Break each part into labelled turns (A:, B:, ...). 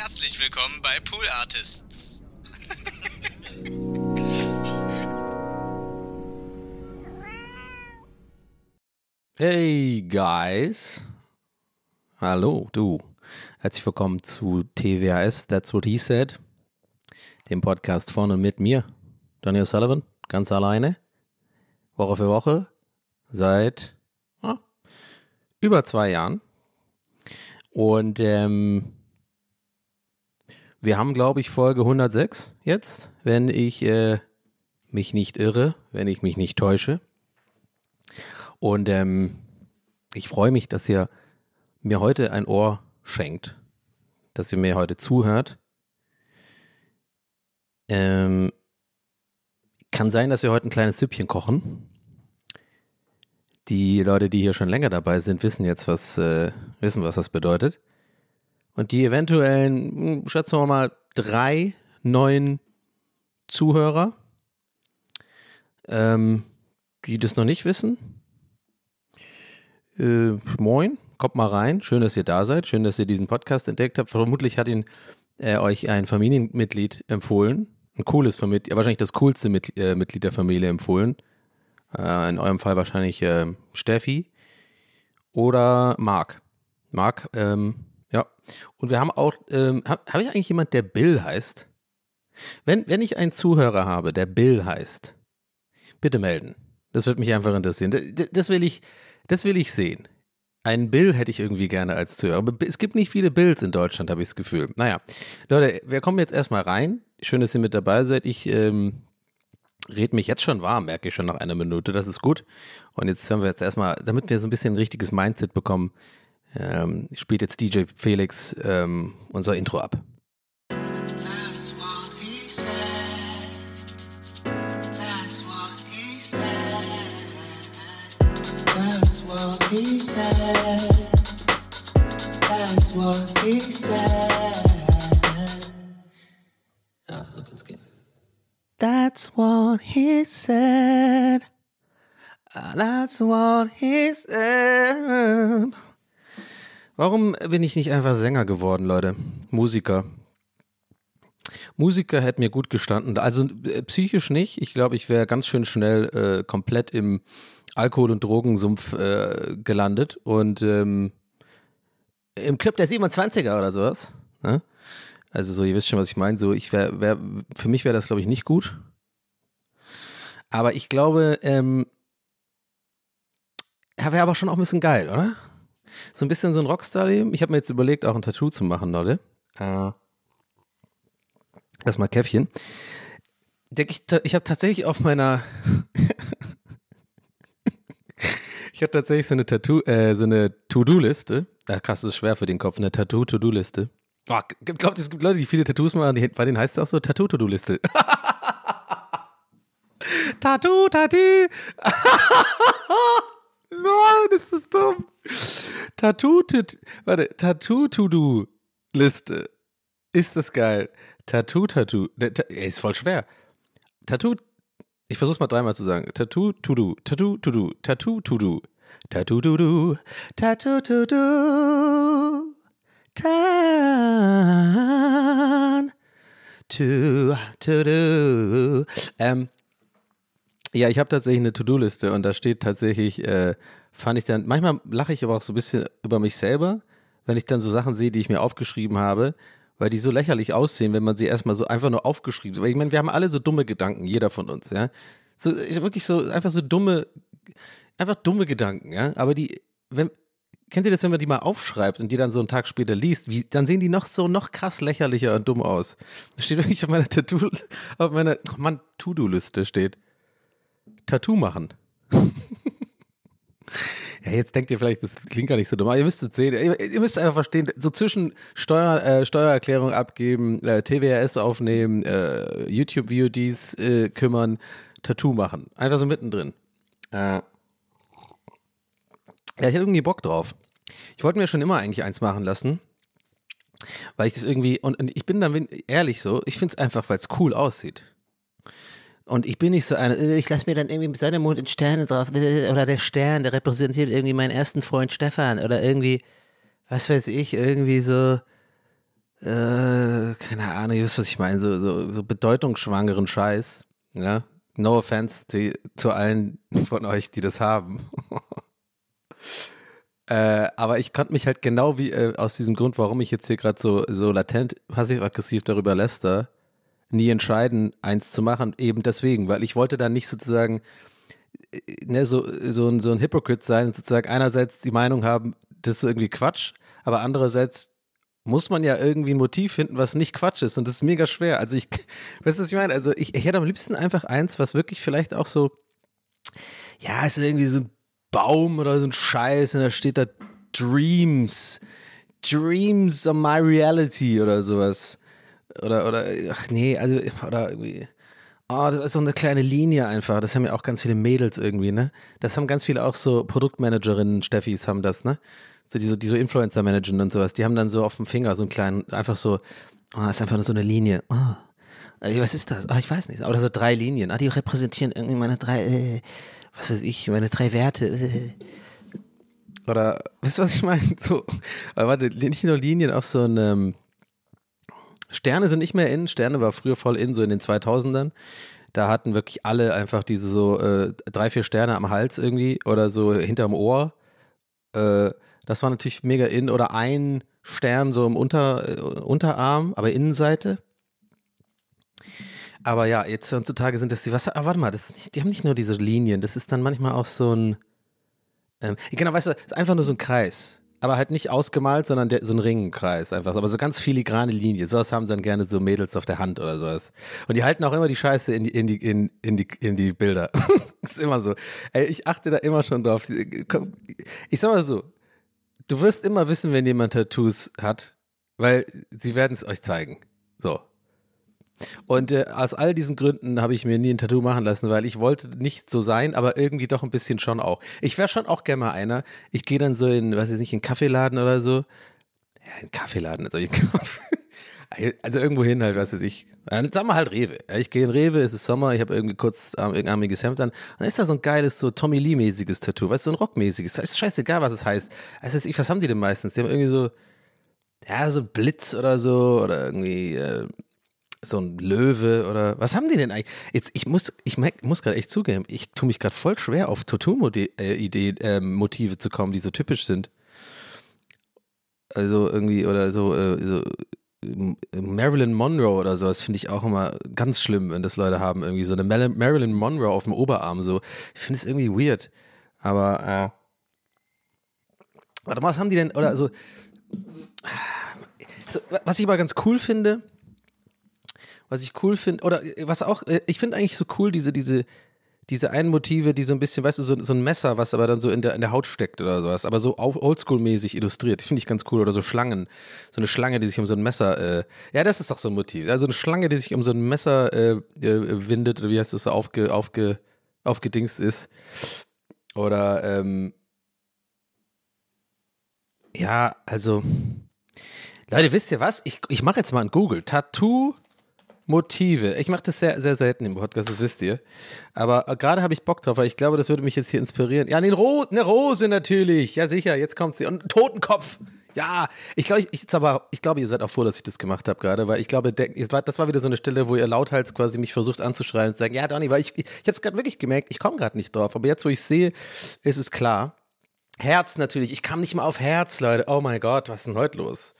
A: Herzlich willkommen bei Pool Artists.
B: Hey guys. Hallo, du. Herzlich willkommen zu TWAS, That's What He Said. Dem Podcast von und mit mir, Daniel Sullivan, ganz alleine. Woche für Woche. Seit ah, über zwei Jahren. Und ähm, wir haben, glaube ich, Folge 106 jetzt, wenn ich äh, mich nicht irre, wenn ich mich nicht täusche. Und ähm, ich freue mich, dass ihr mir heute ein Ohr schenkt, dass ihr mir heute zuhört. Ähm, kann sein, dass wir heute ein kleines Süppchen kochen. Die Leute, die hier schon länger dabei sind, wissen jetzt, was, äh, wissen, was das bedeutet. Und die eventuellen, hm, schätzen wir mal, drei neuen Zuhörer, ähm, die das noch nicht wissen. Äh, moin, kommt mal rein. Schön, dass ihr da seid. Schön, dass ihr diesen Podcast entdeckt habt. Vermutlich hat ihn äh, euch ein Familienmitglied empfohlen. Ein cooles Familienmitglied, wahrscheinlich das coolste Mit äh, Mitglied der Familie empfohlen. Äh, in eurem Fall wahrscheinlich äh, Steffi oder Marc. Marc, ähm, ja. Und wir haben auch, ähm, habe hab ich eigentlich jemand, der Bill heißt? Wenn, wenn ich einen Zuhörer habe, der Bill heißt, bitte melden. Das würde mich einfach interessieren. Das, das, will ich, das will ich sehen. Einen Bill hätte ich irgendwie gerne als Zuhörer. Aber es gibt nicht viele Bills in Deutschland, habe ich das Gefühl. Naja, Leute, wir kommen jetzt erstmal rein. Schön, dass ihr mit dabei seid. Ich ähm, rede mich jetzt schon warm, merke ich schon nach einer Minute. Das ist gut. Und jetzt hören wir jetzt erstmal, damit wir so ein bisschen ein richtiges Mindset bekommen, ähm, spielt jetzt DJ Felix ähm, unser Intro ab.
C: That's what he said. That's what he said. That's what he said. That's what he said.
B: Ja, so kann's gehen. That's what he said. That's what he said. Warum bin ich nicht einfach Sänger geworden, Leute? Musiker. Musiker hätte mir gut gestanden. Also äh, psychisch nicht. Ich glaube, ich wäre ganz schön schnell äh, komplett im Alkohol- und Drogensumpf äh, gelandet und ähm, im Club der 27er oder sowas. Ne? Also so, ihr wisst schon, was ich meine. So, ich wär, wär, für mich wäre das, glaube ich, nicht gut. Aber ich glaube, ähm, wäre aber schon auch ein bisschen geil, oder? So ein bisschen so ein Rockstar-Leben. Ich habe mir jetzt überlegt, auch ein Tattoo zu machen, Leute. Äh, Erstmal Käffchen. Ich ich habe tatsächlich auf meiner Ich habe tatsächlich so eine Tattoo, äh, so eine To-Do-Liste. Ja, krass, das ist schwer für den Kopf, eine Tattoo-To-Do-Liste. Oh, glaubt, es gibt Leute, die viele Tattoos machen, bei denen heißt es auch so Tattoo-To-Do-Liste. Tattoo, Tattoo. Nein, das ist dumm. Tattoo, tat, warte, Tattoo-To-Do-Liste. Ist das geil. Tattoo, Tattoo. Der, ta, ey, ist voll schwer. Tattoo, ich versuch's mal dreimal zu sagen. Tattoo, To-Do, Tattoo, To-Do, Tattoo, To-Do. Tattoo, To-Do, Tattoo, To-Do. Tan. To, To-Do. Ähm, ja, ich habe tatsächlich eine To-Do-Liste und da steht tatsächlich, äh, fand ich dann, manchmal lache ich aber auch so ein bisschen über mich selber, wenn ich dann so Sachen sehe, die ich mir aufgeschrieben habe, weil die so lächerlich aussehen, wenn man sie erstmal so einfach nur aufgeschrieben. Weil ich meine, wir haben alle so dumme Gedanken, jeder von uns, ja. So, wirklich so, einfach so dumme, einfach dumme Gedanken, ja. Aber die, wenn, kennt ihr das, wenn man die mal aufschreibt und die dann so einen Tag später liest, wie, dann sehen die noch so, noch krass lächerlicher und dumm aus. Da steht wirklich auf meiner Tattoo, auf meiner, oh Mann, To-Do-Liste steht. Tattoo machen. ja, jetzt denkt ihr vielleicht, das klingt gar nicht so dumm, aber ihr müsst es sehen. Ihr, ihr müsst einfach verstehen, so zwischen Steuer, äh, Steuererklärung abgeben, äh, TWRS aufnehmen, äh, YouTube-VODs äh, kümmern, Tattoo machen. Einfach so mittendrin. Ja, ich hatte irgendwie Bock drauf. Ich wollte mir schon immer eigentlich eins machen lassen. Weil ich das irgendwie, und, und ich bin dann ehrlich so, ich finde es einfach, weil es cool aussieht. Und ich bin nicht so einer, äh, ich lasse mir dann irgendwie Sonne, und Sterne drauf, äh, oder der Stern, der repräsentiert irgendwie meinen ersten Freund Stefan, oder irgendwie, was weiß ich, irgendwie so, äh, keine Ahnung, ihr wisst, was ich meine, so, so, so bedeutungsschwangeren Scheiß. Ja, no offense zu, zu allen von euch, die das haben. äh, aber ich konnte mich halt genau wie äh, aus diesem Grund, warum ich jetzt hier gerade so, so latent passiv-aggressiv darüber läster, nie entscheiden, eins zu machen, eben deswegen, weil ich wollte dann nicht sozusagen äh, ne, so, so, ein, so ein Hypocrite sein, sozusagen einerseits die Meinung haben, das ist irgendwie Quatsch, aber andererseits muss man ja irgendwie ein Motiv finden, was nicht Quatsch ist. Und das ist mega schwer. Also ich, weißt du, was ich meine? Also ich, ich hätte am liebsten einfach eins, was wirklich vielleicht auch so, ja, ist irgendwie so ein Baum oder so ein Scheiß und da steht da Dreams. Dreams of my reality oder sowas. Oder, oder, ach nee, also, oder irgendwie. Oh, das ist so eine kleine Linie einfach. Das haben ja auch ganz viele Mädels irgendwie, ne? Das haben ganz viele auch so Produktmanagerinnen, Steffis haben das, ne? so die, so, die so Influencer managen und sowas, die haben dann so auf dem Finger so einen kleinen, einfach so, oh, ist einfach nur so eine Linie. Oh. Was ist das? Oh, ich weiß nicht. Oder so drei Linien. Ah, die repräsentieren irgendwie meine drei, äh, was weiß ich, meine drei Werte. Äh. Oder, wisst ihr, was ich meine? So, aber warte, nicht nur Linien, auch so ein, ähm, Sterne sind nicht mehr in. Sterne war früher voll in, so in den 2000ern. Da hatten wirklich alle einfach diese so äh, drei, vier Sterne am Hals irgendwie oder so hinterm Ohr. Äh, das war natürlich mega in. Oder ein Stern so im Unter, äh, Unterarm, aber Innenseite. Aber ja, jetzt heutzutage sind das die, was, ah, warte mal, das nicht, die haben nicht nur diese Linien, das ist dann manchmal auch so ein, ähm, genau, weißt du, ist einfach nur so ein Kreis. Aber halt nicht ausgemalt, sondern der, so ein Ringkreis einfach. Aber so ganz filigrane Linie. Sowas haben dann gerne so Mädels auf der Hand oder sowas. Und die halten auch immer die Scheiße in die, in die, in, in die, in die Bilder. ist immer so. Ey, ich achte da immer schon drauf. Ich sag mal so, du wirst immer wissen, wenn jemand Tattoos hat, weil sie werden es euch zeigen. So. Und äh, aus all diesen Gründen habe ich mir nie ein Tattoo machen lassen, weil ich wollte nicht so sein, aber irgendwie doch ein bisschen schon auch. Ich wäre schon auch gerne mal einer. Ich gehe dann so in, weiß ich nicht, in einen Kaffeeladen oder so. Ja, in einen Kaffeeladen, also ich Also irgendwo hin halt, was weiß ich. Dann sagen wir halt Rewe. Ich gehe in Rewe, es ist Sommer, ich habe irgendwie kurz ähm, armiges Hemd an. Und dann ist da so ein geiles, so Tommy Lee-mäßiges Tattoo, weißt du, so ein Rockmäßiges. Ist scheißegal, was es heißt. Also ich, was haben die denn meistens? Die haben irgendwie so, ja, so Blitz oder so, oder irgendwie äh, so ein Löwe oder was haben die denn eigentlich? Jetzt, ich muss, ich muss gerade echt zugeben, ich tue mich gerade voll schwer auf Tattoo-Motive äh, äh, zu kommen, die so typisch sind. Also irgendwie, oder so, äh, so Marilyn Monroe oder sowas finde ich auch immer ganz schlimm, wenn das Leute haben. Irgendwie so eine Marilyn Monroe auf dem Oberarm. So. Ich finde es irgendwie weird. Aber, äh, warte mal, was haben die denn? Oder so, so was ich aber ganz cool finde, was ich cool finde, oder was auch, äh, ich finde eigentlich so cool, diese, diese, diese einen Motive, die so ein bisschen, weißt du, so, so ein Messer, was aber dann so in der, in der Haut steckt oder sowas, aber so oldschool-mäßig illustriert. Das finde ich ganz cool. Oder so Schlangen. So eine Schlange, die sich um so ein Messer, äh, ja, das ist doch so ein Motiv. Also eine Schlange, die sich um so ein Messer äh, äh, windet, oder wie heißt das so, aufge, aufge, aufgedingst ist. Oder, ähm, ja, also, Leute, wisst ihr was? Ich, ich mache jetzt mal ein Google. Tattoo Motive. Ich mache das sehr, sehr selten im Podcast, das wisst ihr. Aber äh, gerade habe ich Bock drauf, weil ich glaube, das würde mich jetzt hier inspirieren. Ja, eine, Ro eine Rose natürlich. Ja, sicher, jetzt kommt sie. Und Totenkopf. Ja, ich glaube, ich, ich, ich glaube, ihr seid auch froh, dass ich das gemacht habe gerade, weil ich glaube, das war wieder so eine Stelle, wo ihr lauthals quasi mich versucht anzuschreien und zu sagen, ja, Donny, weil ich, ich, ich habe es gerade wirklich gemerkt, ich komme gerade nicht drauf. Aber jetzt, wo ich sehe, ist es klar. Herz natürlich. Ich kam nicht mal auf Herz, Leute. Oh mein Gott, was ist denn heute los?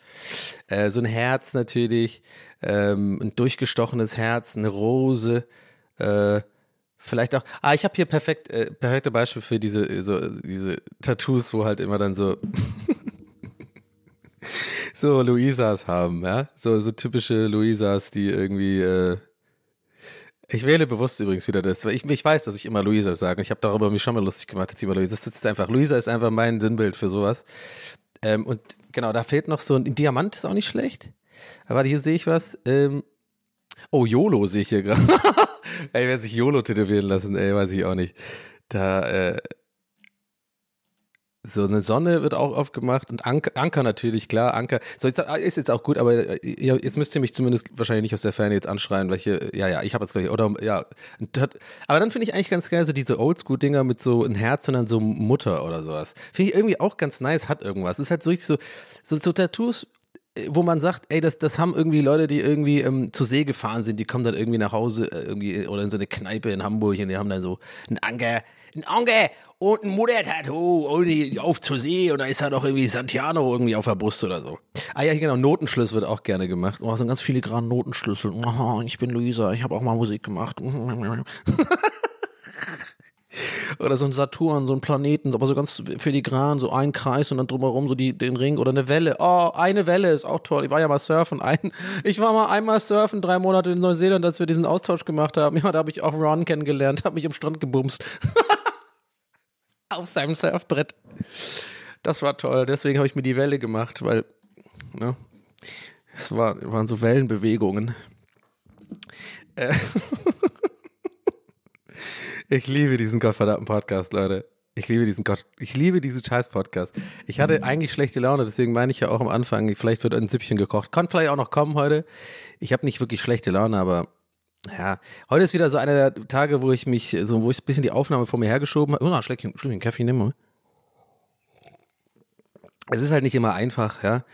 B: Äh, so ein Herz natürlich, ähm, ein durchgestochenes Herz, eine Rose, äh, vielleicht auch. Ah, ich habe hier perfekt, äh, perfekte Beispiel für diese, so, diese Tattoos, wo halt immer dann so. so Luisas haben, ja. So, so typische Luisas, die irgendwie äh, ich wähle bewusst übrigens wieder das, weil ich, ich weiß, dass ich immer Luisa sage. Ich habe darüber mich schon mal lustig gemacht, dass ich immer Luisa. Das ist einfach, Luisa ist einfach mein Sinnbild für sowas. Ähm, und genau, da fehlt noch so ein, ein Diamant, ist auch nicht schlecht. Aber hier sehe ich was. Ähm, oh, YOLO sehe ich hier gerade. ey, wer sich YOLO tätowieren lassen, ey, weiß ich auch nicht. Da, äh, so eine Sonne wird auch aufgemacht und Anker, Anker natürlich, klar, Anker. So, jetzt, ist jetzt auch gut, aber jetzt müsst ihr mich zumindest wahrscheinlich nicht aus der Ferne jetzt anschreien, welche, ja, ja, ich habe jetzt gleich, oder, ja. Aber dann finde ich eigentlich ganz geil, so diese Oldschool-Dinger mit so ein Herz und dann so Mutter oder sowas. Finde ich irgendwie auch ganz nice, hat irgendwas. ist halt so richtig so, so, so Tattoos, wo man sagt, ey, das, das haben irgendwie Leute, die irgendwie ähm, zur See gefahren sind, die kommen dann irgendwie nach Hause äh, irgendwie oder in so eine Kneipe in Hamburg und die haben dann so ein Anker, ein Anker und ein Muttertattoo und auf zur See und da ist halt auch irgendwie Santiano irgendwie auf der Brust oder so. Ah ja, genau, Notenschluss wird auch gerne gemacht. Oh, so ganz filigranen Notenschlüssel. Oh, ich bin Luisa, ich habe auch mal Musik gemacht. oder so ein Saturn, so ein Planeten, aber so ganz filigran, so ein Kreis und dann drumherum so die, den Ring oder eine Welle. Oh, eine Welle ist auch toll. Ich war ja mal surfen. Ein, ich war mal einmal surfen, drei Monate in Neuseeland, als wir diesen Austausch gemacht haben. Ja, da habe ich auch Ron kennengelernt, habe mich am Strand gebumst. Auf seinem Surfbrett. Das war toll. Deswegen habe ich mir die Welle gemacht, weil, ne, es war, waren so Wellenbewegungen. Äh. Ich liebe diesen gottverdammten Podcast, Leute. Ich liebe diesen Gott, ich liebe diesen scheiß Podcast. Ich hatte eigentlich schlechte Laune, deswegen meine ich ja auch am Anfang, vielleicht wird ein Süppchen gekocht. Kann vielleicht auch noch kommen heute. Ich habe nicht wirklich schlechte Laune, aber ja, heute ist wieder so einer der Tage, wo ich mich, so, wo ich ein bisschen die Aufnahme vor mir hergeschoben habe. Oh, ein Schleckchen, Schleckchen Kaffee nehmen. Es ist halt nicht immer einfach, ja.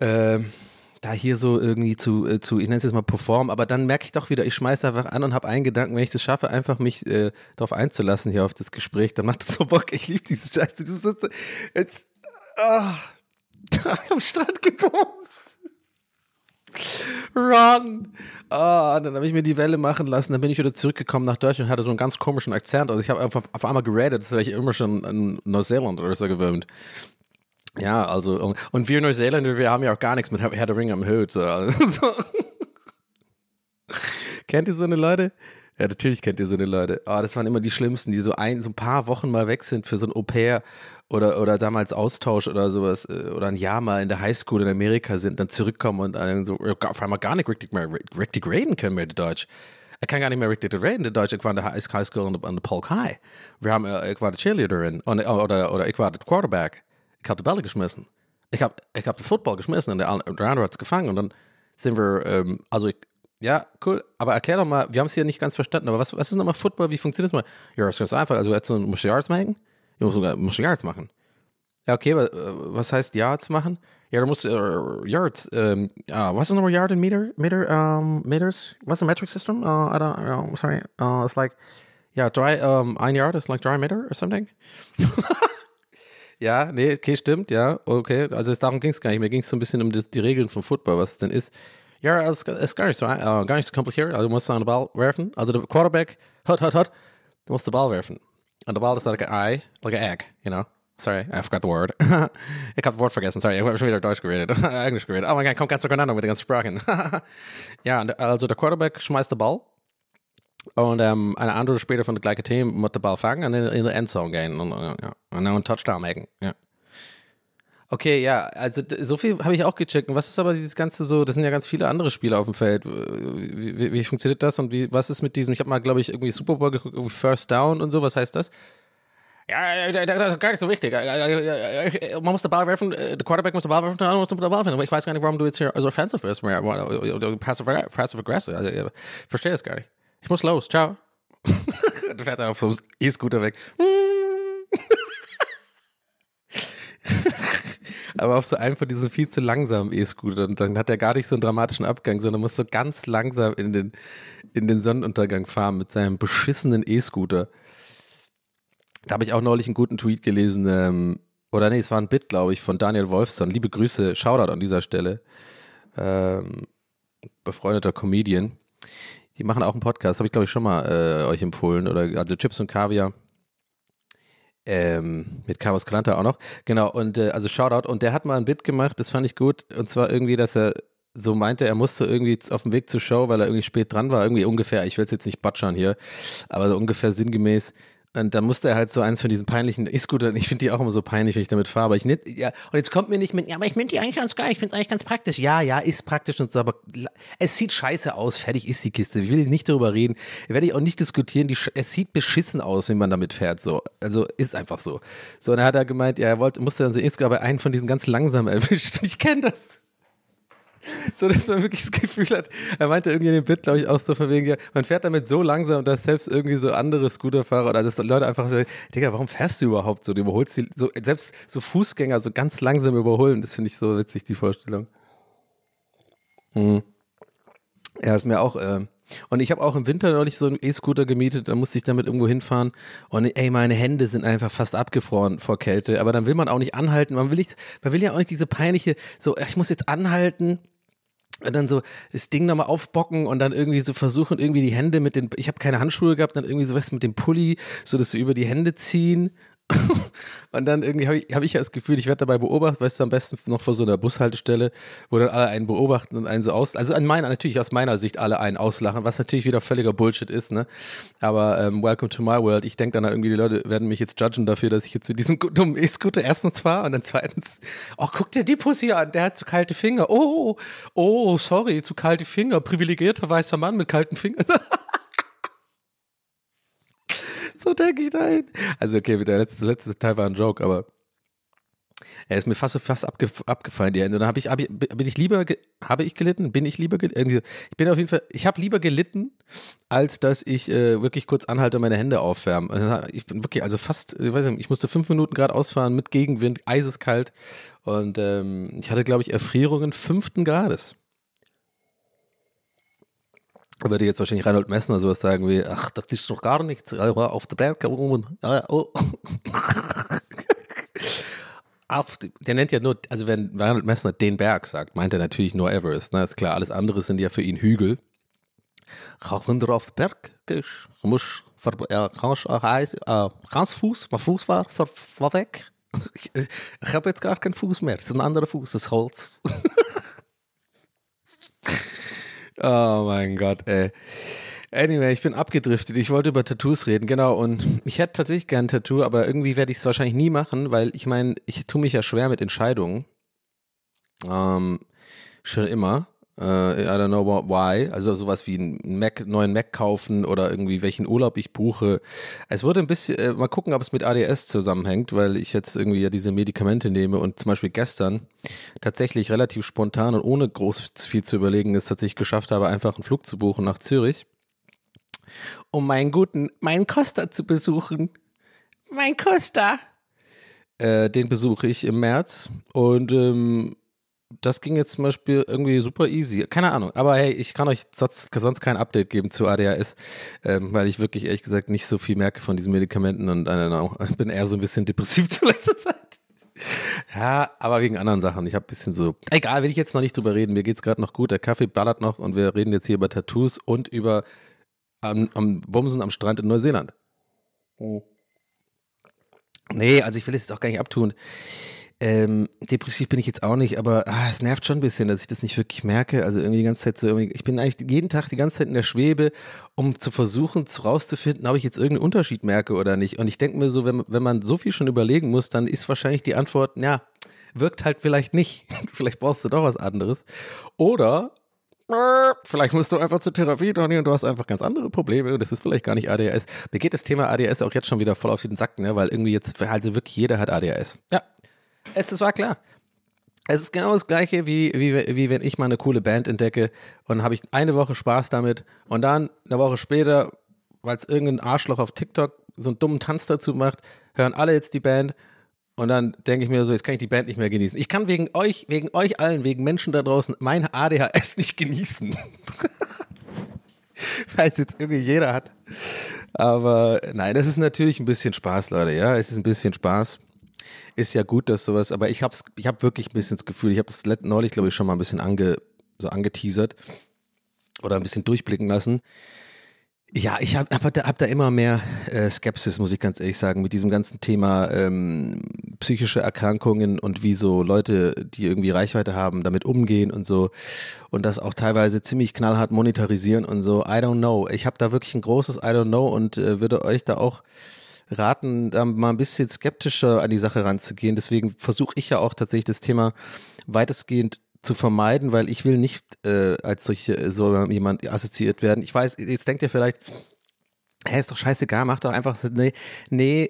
B: Ähm, da hier so irgendwie zu, äh, zu ich nenne es jetzt mal performen, aber dann merke ich doch wieder, ich schmeiße einfach an und habe einen Gedanken, wenn ich das schaffe, einfach mich äh, darauf einzulassen hier auf das Gespräch, dann macht es so Bock. Ich liebe diese Scheiße. Du sitzt jetzt ah, am Strand gebumst. Run! Ah, dann habe ich mir die Welle machen lassen, dann bin ich wieder zurückgekommen nach Deutschland und hatte so einen ganz komischen Akzent. Also ich habe einfach auf einmal geredet, das wäre ich immer schon in Neuseeland oder so gewöhnt. Ja, also, und wir Neuseeländer, wir haben ja auch gar nichts mit Herr der Ringe am Hut. So. Kennt ihr so eine Leute? Ja, natürlich kennt ihr so eine Leute. Oh, das waren immer die Schlimmsten, die so ein, so ein paar Wochen mal weg sind für so ein Au-pair oder, oder damals Austausch oder sowas äh, oder ein Jahr mal in der Highschool in Amerika sind, dann zurückkommen und dann so auf einmal gar nicht richtig mehr richtig reden können mehr Deutsch. Ich kann gar nicht mehr richtig reden in Deutsch. Ich war in der Highschool an der Polk High. Wir haben, äh, ich war der Cheerleaderin oder, oder ich war der Quarterback ich habe die Bälle geschmissen. Ich habe ich hab den Football geschmissen und der, der andere hat es gefangen und dann sind wir, ähm, also ich, ja, cool, aber erklär doch mal, wir haben es hier nicht ganz verstanden, aber was, was ist nochmal Football, wie funktioniert das mal? Ja, das ist ganz einfach, also jetzt musst du Yards machen, du musst, musst Yards machen. Ja, okay, was, was heißt Yards machen? Ja, du musst uh, Yards, ähm, uh, was ist nochmal Yard in Meter, Meter, um, Meters? What's the metric system? Uh, I don't, uh, sorry, uh, it's like, yeah, um, ein Yard is like dry meter or something. Ja, nee, okay, stimmt, ja, okay. Also darum ging es gar nicht. Mir ging es so ein bisschen um das, die Regeln vom Football, was es denn ist. Ja, es ist gar nicht so, uh, gar nicht so kompliziert. Also du musst an den Ball werfen. Also der Quarterback, hot, hot, hot, du musst den Ball werfen. Und der Ball ist like an eye, like an egg, you know. Sorry, I forgot the word. ich habe das Wort vergessen, sorry, ich habe schon wieder Deutsch geredet, Englisch geredet. Oh mein Gott, kommt ganz durcheinander mit den ganzen Sprachen. ja, also der Quarterback schmeißt den Ball und ähm, eine andere Spieler von der gleichen Team muss den Ball fangen und in, in der Endzone gehen und, ja, und dann einen Touchdown machen. Ja. Okay, ja, also so viel habe ich auch gecheckt. Was ist aber dieses ganze so, das sind ja ganz viele andere Spieler auf dem Feld. Wie, wie, wie funktioniert das und wie, was ist mit diesem, ich habe mal, glaube ich, irgendwie Super Bowl geguckt, First Down und so, was heißt das? Ja, das ist gar nicht so wichtig. Man muss den Ball werfen, der Quarterback muss den Ball werfen, dann muss den Ball werfen. Aber ich weiß gar nicht, warum du jetzt hier so offensive bist, passive, passive aggressive. Also, ich verstehe das gar nicht. Ich muss los, ciao. Dann fährt er auf so einem E-Scooter weg. Aber auf so einem von diesen viel zu langsamen E-Scootern. Dann hat er gar nicht so einen dramatischen Abgang, sondern muss so ganz langsam in den, in den Sonnenuntergang fahren mit seinem beschissenen E-Scooter. Da habe ich auch neulich einen guten Tweet gelesen. Ähm, oder nee, es war ein Bit, glaube ich, von Daniel Wolfson. Liebe Grüße, Shoutout an dieser Stelle. Ähm, befreundeter Comedian. Die machen auch einen Podcast, habe ich glaube ich schon mal äh, euch empfohlen. Oder also Chips und Kaviar. Ähm, mit Carlos Kalanta auch noch. Genau, und äh, also Shoutout. Und der hat mal ein Bit gemacht, das fand ich gut. Und zwar irgendwie, dass er so meinte, er musste irgendwie auf dem Weg zur Show, weil er irgendwie spät dran war, irgendwie ungefähr, ich will es jetzt nicht batschern hier, aber so ungefähr sinngemäß, und dann musste er halt so eins von diesen peinlichen E-Scootern, ich finde die auch immer so peinlich, wenn ich damit fahre, aber ich nicht, ja, und jetzt kommt mir nicht mit, ja, aber ich finde die eigentlich ganz geil, ich finde es eigentlich ganz praktisch. Ja, ja, ist praktisch und so, aber es sieht scheiße aus, fertig ist die Kiste. Ich will nicht darüber reden, werde ich auch nicht diskutieren, die, es sieht beschissen aus, wenn man damit fährt, so. Also, ist einfach so. So, und dann hat er gemeint, ja, er wollte, musste dann so E-Scooter, aber einen von diesen ganz langsam erwischt. Ich kenne das. so, dass man wirklich das Gefühl hat, er meinte irgendwie in dem Bit, glaube ich, auch so von wegen, ja, man fährt damit so langsam, dass selbst irgendwie so andere Scooterfahrer oder dass Leute einfach sagen, Digga, warum fährst du überhaupt so? Du überholst die, so, selbst so Fußgänger so ganz langsam überholen, das finde ich so witzig, die Vorstellung. Hm. Ja, ist mir auch, äh, und ich habe auch im Winter neulich so einen E-Scooter gemietet, da musste ich damit irgendwo hinfahren und ey, meine Hände sind einfach fast abgefroren vor Kälte, aber dann will man auch nicht anhalten, man will nicht, man will ja auch nicht diese peinliche, so, ich muss jetzt anhalten, und dann so das Ding nochmal aufbocken und dann irgendwie so versuchen, irgendwie die Hände mit den, ich habe keine Handschuhe gehabt, dann irgendwie so was mit dem Pulli, so dass sie über die Hände ziehen und dann irgendwie habe ich, hab ich ja das Gefühl, ich werde dabei beobachtet, weißt du, am besten noch vor so einer Bushaltestelle, wo dann alle einen beobachten und einen so aus, also an meiner, natürlich aus meiner Sicht alle einen auslachen, was natürlich wieder völliger Bullshit ist, ne? Aber ähm, welcome to my world. Ich denke dann irgendwie, die Leute werden mich jetzt judgen dafür, dass ich jetzt mit diesem dummen E-Scooter erstens fahre und dann zweitens, oh, guck dir die Pussy an, der hat zu kalte Finger. Oh, oh, sorry, zu kalte Finger. Privilegierter weißer Mann mit kalten Fingern. So denke ich dahin. Also, okay, der letzte, letzte Teil war ein Joke, aber er ist mir fast, fast abge, abgefallen, die Hände. Und dann habe ich, hab ich, bin ich lieber, habe ich gelitten? Bin ich lieber gelitten? Ich bin auf jeden Fall, ich habe lieber gelitten, als dass ich äh, wirklich kurz anhalte und meine Hände aufwärme. Ich bin wirklich, also fast, ich weiß nicht, ich musste fünf Minuten gerade ausfahren mit Gegenwind, eiseskalt. Und ähm, ich hatte, glaube ich, Erfrierungen fünften Grades würde jetzt wahrscheinlich Reinhold Messner sowas sagen wie, ach, das ist doch gar nichts, auf der Berg oben. Oh. Auf, der nennt ja nur, also wenn Reinhold Messner den Berg sagt, meint er natürlich nur Everest. Ne? Ist klar, alles andere sind ja für ihn Hügel. Auch wenn du auf den Berg gehst, musst äh, kannst, äh, kannst Fuß, mein Fuß war, war, weg. Ich, ich habe jetzt gar keinen Fuß mehr, das ist ein anderer Fuß, das Holz. Oh mein Gott, ey. Anyway, ich bin abgedriftet. Ich wollte über Tattoos reden, genau. Und ich hätte tatsächlich gern ein Tattoo, aber irgendwie werde ich es wahrscheinlich nie machen, weil ich meine, ich tue mich ja schwer mit Entscheidungen. Ähm, schon immer. Uh, I don't know why. Also sowas wie einen Mac, neuen Mac kaufen oder irgendwie welchen Urlaub ich buche. Es wurde ein bisschen, äh, mal gucken, ob es mit ADS zusammenhängt, weil ich jetzt irgendwie ja diese Medikamente nehme und zum Beispiel gestern tatsächlich relativ spontan und ohne groß viel zu überlegen es tatsächlich geschafft habe, einfach einen Flug zu buchen nach Zürich, um meinen guten, meinen Costa zu besuchen. Mein Costa. Äh, den besuche ich im März und ähm, das ging jetzt zum Beispiel irgendwie super easy. Keine Ahnung. Aber hey, ich kann euch sonst, sonst kein Update geben zu ADHS, ähm, weil ich wirklich ehrlich gesagt nicht so viel merke von diesen Medikamenten und äh, bin eher so ein bisschen depressiv zur letzten Zeit. Ja, aber wegen anderen Sachen. Ich habe ein bisschen so. Egal, will ich jetzt noch nicht drüber reden. Mir geht's gerade noch gut. Der Kaffee ballert noch und wir reden jetzt hier über Tattoos und über am, am Bumsen am Strand in Neuseeland. Oh. Nee, also ich will es jetzt auch gar nicht abtun. Ähm, depressiv bin ich jetzt auch nicht, aber ah, es nervt schon ein bisschen, dass ich das nicht wirklich merke. Also irgendwie die ganze Zeit so, ich bin eigentlich jeden Tag die ganze Zeit in der Schwebe, um zu versuchen, rauszufinden, ob ich jetzt irgendeinen Unterschied merke oder nicht. Und ich denke mir so, wenn, wenn man so viel schon überlegen muss, dann ist wahrscheinlich die Antwort, ja, wirkt halt vielleicht nicht. vielleicht brauchst du doch was anderes. Oder Vielleicht musst du einfach zur Therapie, Donny, und du hast einfach ganz andere Probleme. Das ist vielleicht gar nicht ADHS. Mir geht das Thema ADHS auch jetzt schon wieder voll auf den Sack, ne? weil irgendwie jetzt, also wirklich jeder hat ADHS. Ja, es, es war klar. Es ist genau das gleiche, wie, wie, wie wenn ich mal eine coole Band entdecke und habe ich eine Woche Spaß damit und dann eine Woche später, weil es irgendein Arschloch auf TikTok so einen dummen Tanz dazu macht, hören alle jetzt die Band und dann denke ich mir so, jetzt kann ich die Band nicht mehr genießen. Ich kann wegen euch, wegen euch allen, wegen Menschen da draußen mein ADHS nicht genießen. weil es jetzt irgendwie jeder hat. Aber nein, es ist natürlich ein bisschen Spaß, Leute, ja, es ist ein bisschen Spaß ist ja gut, dass sowas, aber ich habe ich hab wirklich ein bisschen das Gefühl, ich habe das neulich, glaube ich, schon mal ein bisschen ange, so angeteasert oder ein bisschen durchblicken lassen. Ja, ich habe hab da, hab da immer mehr äh, Skepsis, muss ich ganz ehrlich sagen, mit diesem ganzen Thema ähm, psychische Erkrankungen und wie so Leute, die irgendwie Reichweite haben, damit umgehen und so und das auch teilweise ziemlich knallhart monetarisieren und so. I don't know. Ich habe da wirklich ein großes I don't know und äh, würde euch da auch raten, da mal ein bisschen skeptischer an die Sache ranzugehen. Deswegen versuche ich ja auch tatsächlich das Thema weitestgehend zu vermeiden, weil ich will nicht äh, als solche, äh, so jemand assoziiert werden. Ich weiß, jetzt denkt ihr vielleicht, hä, ist doch scheißegal, mach doch einfach, nee, nee,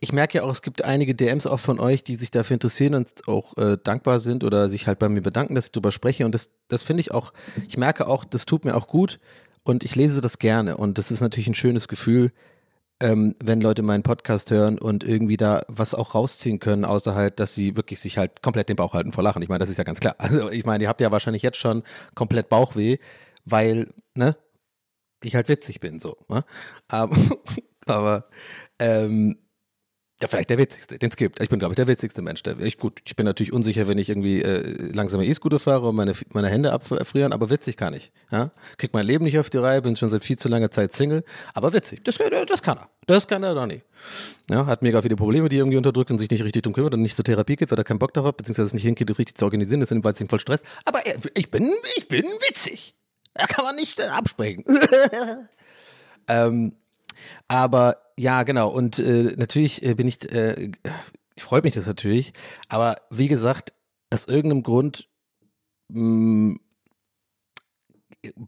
B: ich merke ja auch, es gibt einige DMs auch von euch, die sich dafür interessieren und auch äh, dankbar sind oder sich halt bei mir bedanken, dass ich drüber spreche. Und das, das finde ich auch, ich merke auch, das tut mir auch gut und ich lese das gerne. Und das ist natürlich ein schönes Gefühl, ähm, wenn Leute meinen Podcast hören und irgendwie da was auch rausziehen können, außer halt, dass sie wirklich sich halt komplett den Bauch halten vor Lachen. Ich meine, das ist ja ganz klar. Also ich meine, ihr habt ja wahrscheinlich jetzt schon komplett Bauchweh, weil, ne, ich halt witzig bin, so. Ne? Aber, aber ähm, ja, vielleicht der witzigste, den es gibt. Ich bin, glaube ich, der witzigste Mensch. Der, ich, gut, ich bin natürlich unsicher, wenn ich irgendwie äh, langsame E-Scooter fahre und meine, meine Hände abfrieren, aber witzig kann ich. Ja? Krieg mein Leben nicht auf die Reihe, bin schon seit viel zu langer Zeit Single, aber witzig. Das, das kann er. Das kann er doch nicht. Ja, hat mega viele Probleme, die irgendwie unterdrückt und sich nicht richtig drum kümmert und nicht zur Therapie geht, weil er keinen Bock darauf hat, beziehungsweise es nicht hinkriegt, das richtig zu organisieren, ist weil es ihm voll Stress. Aber er, ich bin, ich bin witzig. Da kann man nicht äh, absprechen. ähm, aber ja, genau. Und äh, natürlich äh, bin ich, äh, freut mich das natürlich. Aber wie gesagt, aus irgendeinem Grund mh, mm,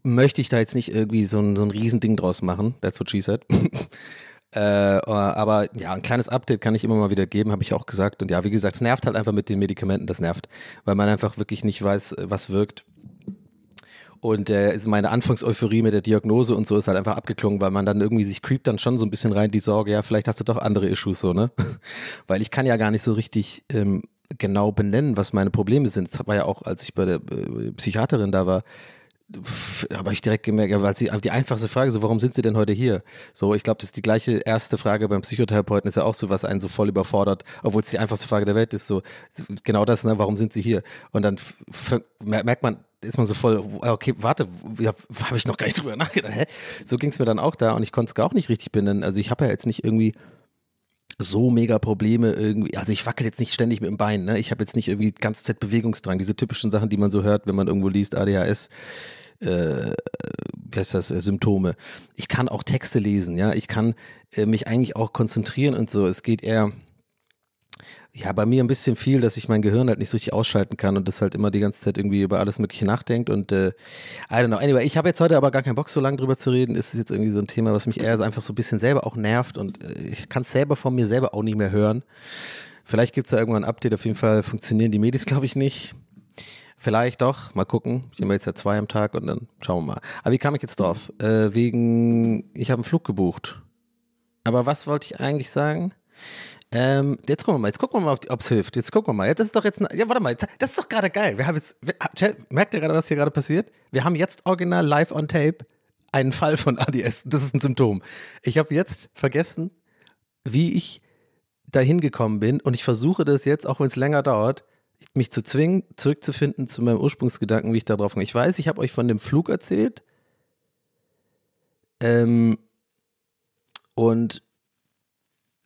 B: möchte ich da jetzt nicht irgendwie so ein, so ein Riesending draus machen. That's what she said. äh, aber ja, ein kleines Update kann ich immer mal wieder geben, habe ich auch gesagt. Und ja, wie gesagt, es nervt halt einfach mit den Medikamenten, das nervt, weil man einfach wirklich nicht weiß, was wirkt. Und äh, meine Anfangseuphorie mit der Diagnose und so ist halt einfach abgeklungen, weil man dann irgendwie sich creept dann schon so ein bisschen rein, die Sorge, ja, vielleicht hast du doch andere Issues so, ne? weil ich kann ja gar nicht so richtig ähm, genau benennen, was meine Probleme sind. Das war ja auch, als ich bei der äh, Psychiaterin da war, habe ich direkt gemerkt, weil sie die einfachste Frage so, warum sind Sie denn heute hier? So, ich glaube, das ist die gleiche erste Frage beim Psychotherapeuten ist ja auch so, was einen so voll überfordert, obwohl es die einfachste Frage der Welt ist. So, genau das, ne? Warum sind Sie hier? Und dann merkt man, ist man so voll, okay, warte, ja, habe ich noch gar nicht drüber nachgedacht. Hä? So ging es mir dann auch da und ich konnte es gar auch nicht richtig benennen. Also ich habe ja jetzt nicht irgendwie so mega Probleme irgendwie, also ich wackel jetzt nicht ständig mit dem Bein, ne? Ich habe jetzt nicht irgendwie die ganze Zeit Bewegungsdrang, diese typischen Sachen, die man so hört, wenn man irgendwo liest, ADHS, äh, wie heißt das, äh, Symptome. Ich kann auch Texte lesen, ja, ich kann äh, mich eigentlich auch konzentrieren und so. Es geht eher ja, bei mir ein bisschen viel, dass ich mein Gehirn halt nicht so richtig ausschalten kann und das halt immer die ganze Zeit irgendwie über alles Mögliche nachdenkt und äh, I don't know. Anyway, ich habe jetzt heute aber gar keinen Bock, so lange drüber zu reden. Es ist jetzt irgendwie so ein Thema, was mich eher einfach so ein bisschen selber auch nervt und äh, ich kann es selber von mir selber auch nicht mehr hören. Vielleicht gibt es da irgendwann ein Update, auf jeden Fall funktionieren die Medis, glaube ich, nicht. Vielleicht doch, mal gucken. Ich nehme jetzt ja zwei am Tag und dann schauen wir mal. Aber wie kam ich jetzt drauf? Äh, wegen, ich habe einen Flug gebucht. Aber was wollte ich eigentlich sagen? Ähm, jetzt gucken wir mal, jetzt gucken wir mal, ob es hilft. Jetzt gucken wir mal. Das ist doch jetzt, ja, warte mal, das ist doch gerade geil. Wir haben jetzt, wir, merkt ihr gerade, was hier gerade passiert? Wir haben jetzt original live on tape einen Fall von ADS. Das ist ein Symptom. Ich habe jetzt vergessen, wie ich dahin gekommen bin und ich versuche das jetzt, auch wenn es länger dauert, mich zu zwingen, zurückzufinden zu meinem Ursprungsgedanken, wie ich da drauf komme. Ich weiß, ich habe euch von dem Flug erzählt. Ähm, und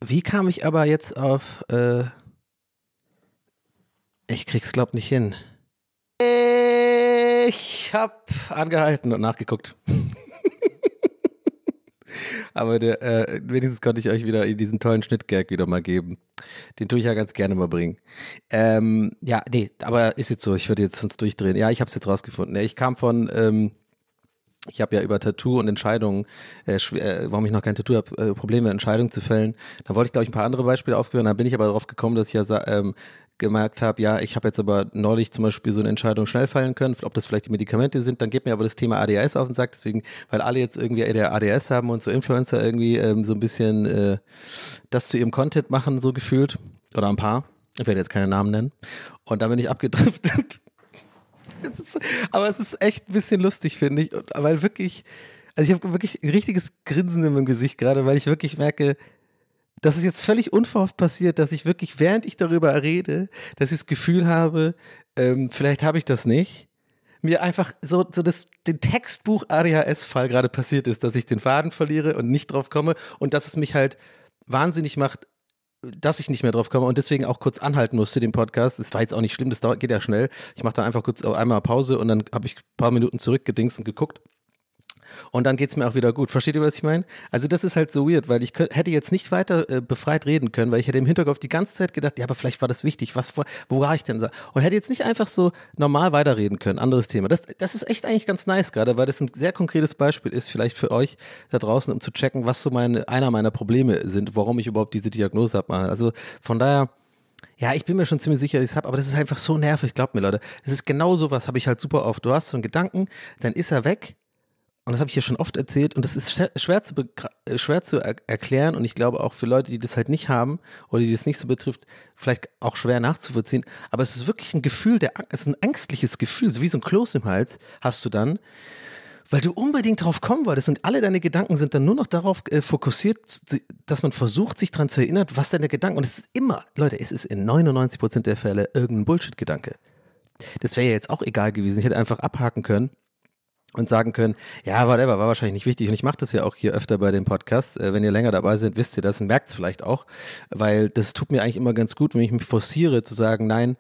B: wie kam ich aber jetzt auf, äh, ich krieg's glaub nicht hin. Ich hab angehalten und nachgeguckt. aber der, äh, wenigstens konnte ich euch wieder diesen tollen Schnittgag wieder mal geben. Den tue ich ja ganz gerne mal bringen. Ähm, ja, nee, aber ist jetzt so, ich würde jetzt sonst durchdrehen. Ja, ich habe es jetzt rausgefunden. Ich kam von, ähm, ich habe ja über Tattoo und Entscheidungen, äh, äh, warum ich noch kein Tattoo habe, äh, Probleme, Entscheidungen zu fällen. Da wollte ich, glaube ich, ein paar andere Beispiele aufgehören. Da bin ich aber darauf gekommen, dass ich ja ähm, gemerkt habe, ja, ich habe jetzt aber neulich zum Beispiel so eine Entscheidung schnell fallen können, ob das vielleicht die Medikamente sind, dann geht mir aber das Thema ADHS auf den Sack, deswegen, weil alle jetzt irgendwie der ADS haben und so Influencer irgendwie ähm, so ein bisschen äh, das zu ihrem Content machen, so gefühlt, oder ein paar, ich werde jetzt keine Namen nennen, und dann bin ich abgedriftet ist, aber es ist echt ein bisschen lustig, finde ich. Weil wirklich, also ich habe wirklich ein richtiges Grinsen in meinem Gesicht gerade, weil ich wirklich merke, dass es jetzt völlig unverhofft passiert, dass ich wirklich, während ich darüber rede, dass ich das Gefühl habe, ähm, vielleicht habe ich das nicht, mir einfach so, so das, den Textbuch ADHS-Fall gerade passiert ist, dass ich den Faden verliere und nicht drauf komme und dass es mich halt wahnsinnig macht, dass ich nicht mehr drauf komme und deswegen auch kurz anhalten musste, den Podcast. Es war jetzt auch nicht schlimm, das dauert, geht ja schnell. Ich mache dann einfach kurz einmal Pause und dann habe ich ein paar Minuten zurückgedingst und geguckt. Und dann geht's mir auch wieder gut. Versteht ihr, was ich meine? Also das ist halt so weird, weil ich könnt, hätte jetzt nicht weiter äh, befreit reden können, weil ich hätte im Hinterkopf die ganze Zeit gedacht, ja, aber vielleicht war das wichtig. Was, wo war ich denn? Und hätte jetzt nicht einfach so normal weiterreden können. Anderes Thema. Das, das ist echt eigentlich ganz nice gerade, weil das ein sehr konkretes Beispiel ist, vielleicht für euch da draußen, um zu checken, was so meine, einer meiner Probleme sind, warum ich überhaupt diese Diagnose habe. Also von daher, ja, ich bin mir schon ziemlich sicher, dass ich es habe, aber das ist einfach so nervig, glaubt mir, Leute. Das ist genau sowas, habe ich halt super oft. Du hast so einen Gedanken, dann ist er weg. Und das habe ich ja schon oft erzählt und das ist schwer zu, äh, schwer zu er erklären und ich glaube auch für Leute, die das halt nicht haben oder die das nicht so betrifft, vielleicht auch schwer nachzuvollziehen. Aber es ist wirklich ein Gefühl, der, es ist ein ängstliches Gefühl, so wie so ein Kloß im Hals hast du dann, weil du unbedingt drauf kommen wolltest und alle deine Gedanken sind dann nur noch darauf äh, fokussiert, dass man versucht, sich daran zu erinnern, was deine Gedanken, und es ist immer, Leute, es ist in 99 Prozent der Fälle irgendein Bullshit-Gedanke. Das wäre ja jetzt auch egal gewesen. Ich hätte einfach abhaken können und sagen können, ja, whatever, war wahrscheinlich nicht wichtig. Und ich mache das ja auch hier öfter bei den Podcasts. Äh, wenn ihr länger dabei seid, wisst ihr das und merkt es vielleicht auch, weil das tut mir eigentlich immer ganz gut, wenn ich mich forciere zu sagen, nein,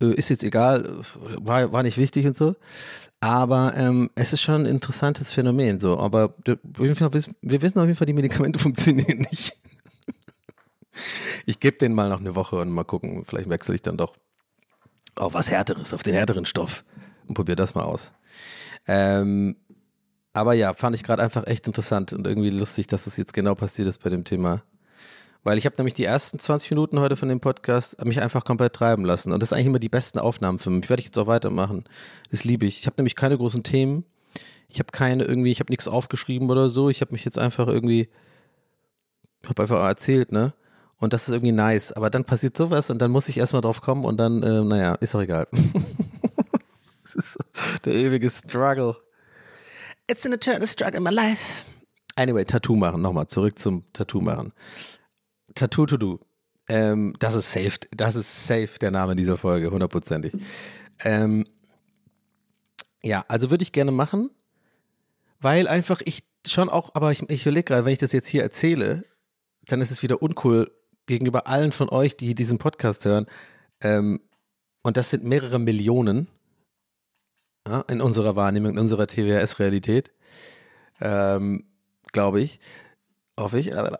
B: äh, ist jetzt egal, war, war nicht wichtig und so. Aber ähm, es ist schon ein interessantes Phänomen so. Aber wir wissen auf jeden Fall, die Medikamente funktionieren nicht. Ich gebe denen mal noch eine Woche und mal gucken, vielleicht wechsle ich dann doch auf was Härteres, auf den härteren Stoff und probiere das mal aus. Ähm, aber ja, fand ich gerade einfach echt interessant und irgendwie lustig, dass das jetzt genau passiert ist bei dem Thema weil ich habe nämlich die ersten 20 Minuten heute von dem Podcast mich einfach komplett treiben lassen. Und das sind eigentlich immer die besten Aufnahmen für mich. Werde ich jetzt auch weitermachen. Das liebe ich. Ich habe nämlich keine großen Themen. Ich habe keine irgendwie, ich habe nichts aufgeschrieben oder so. Ich habe mich jetzt einfach irgendwie, habe einfach erzählt, ne? Und das ist irgendwie nice. Aber dann passiert sowas und dann muss ich erstmal drauf kommen und dann, äh, naja, ist auch egal. der ewige Struggle. It's an eternal struggle in my life. Anyway, Tattoo machen, nochmal zurück zum Tattoo machen. Tattoo to Do. Ähm, das ist safe, das ist safe der Name dieser Folge, hundertprozentig. Ähm, ja, also würde ich gerne machen, weil einfach ich schon auch, aber ich, ich überlege gerade, wenn ich das jetzt hier erzähle, dann ist es wieder uncool gegenüber allen von euch, die diesen Podcast hören. Ähm, und das sind mehrere Millionen ja, in unserer Wahrnehmung, in unserer TWS-Realität, ähm, glaube ich. Hoffe ich. Äh,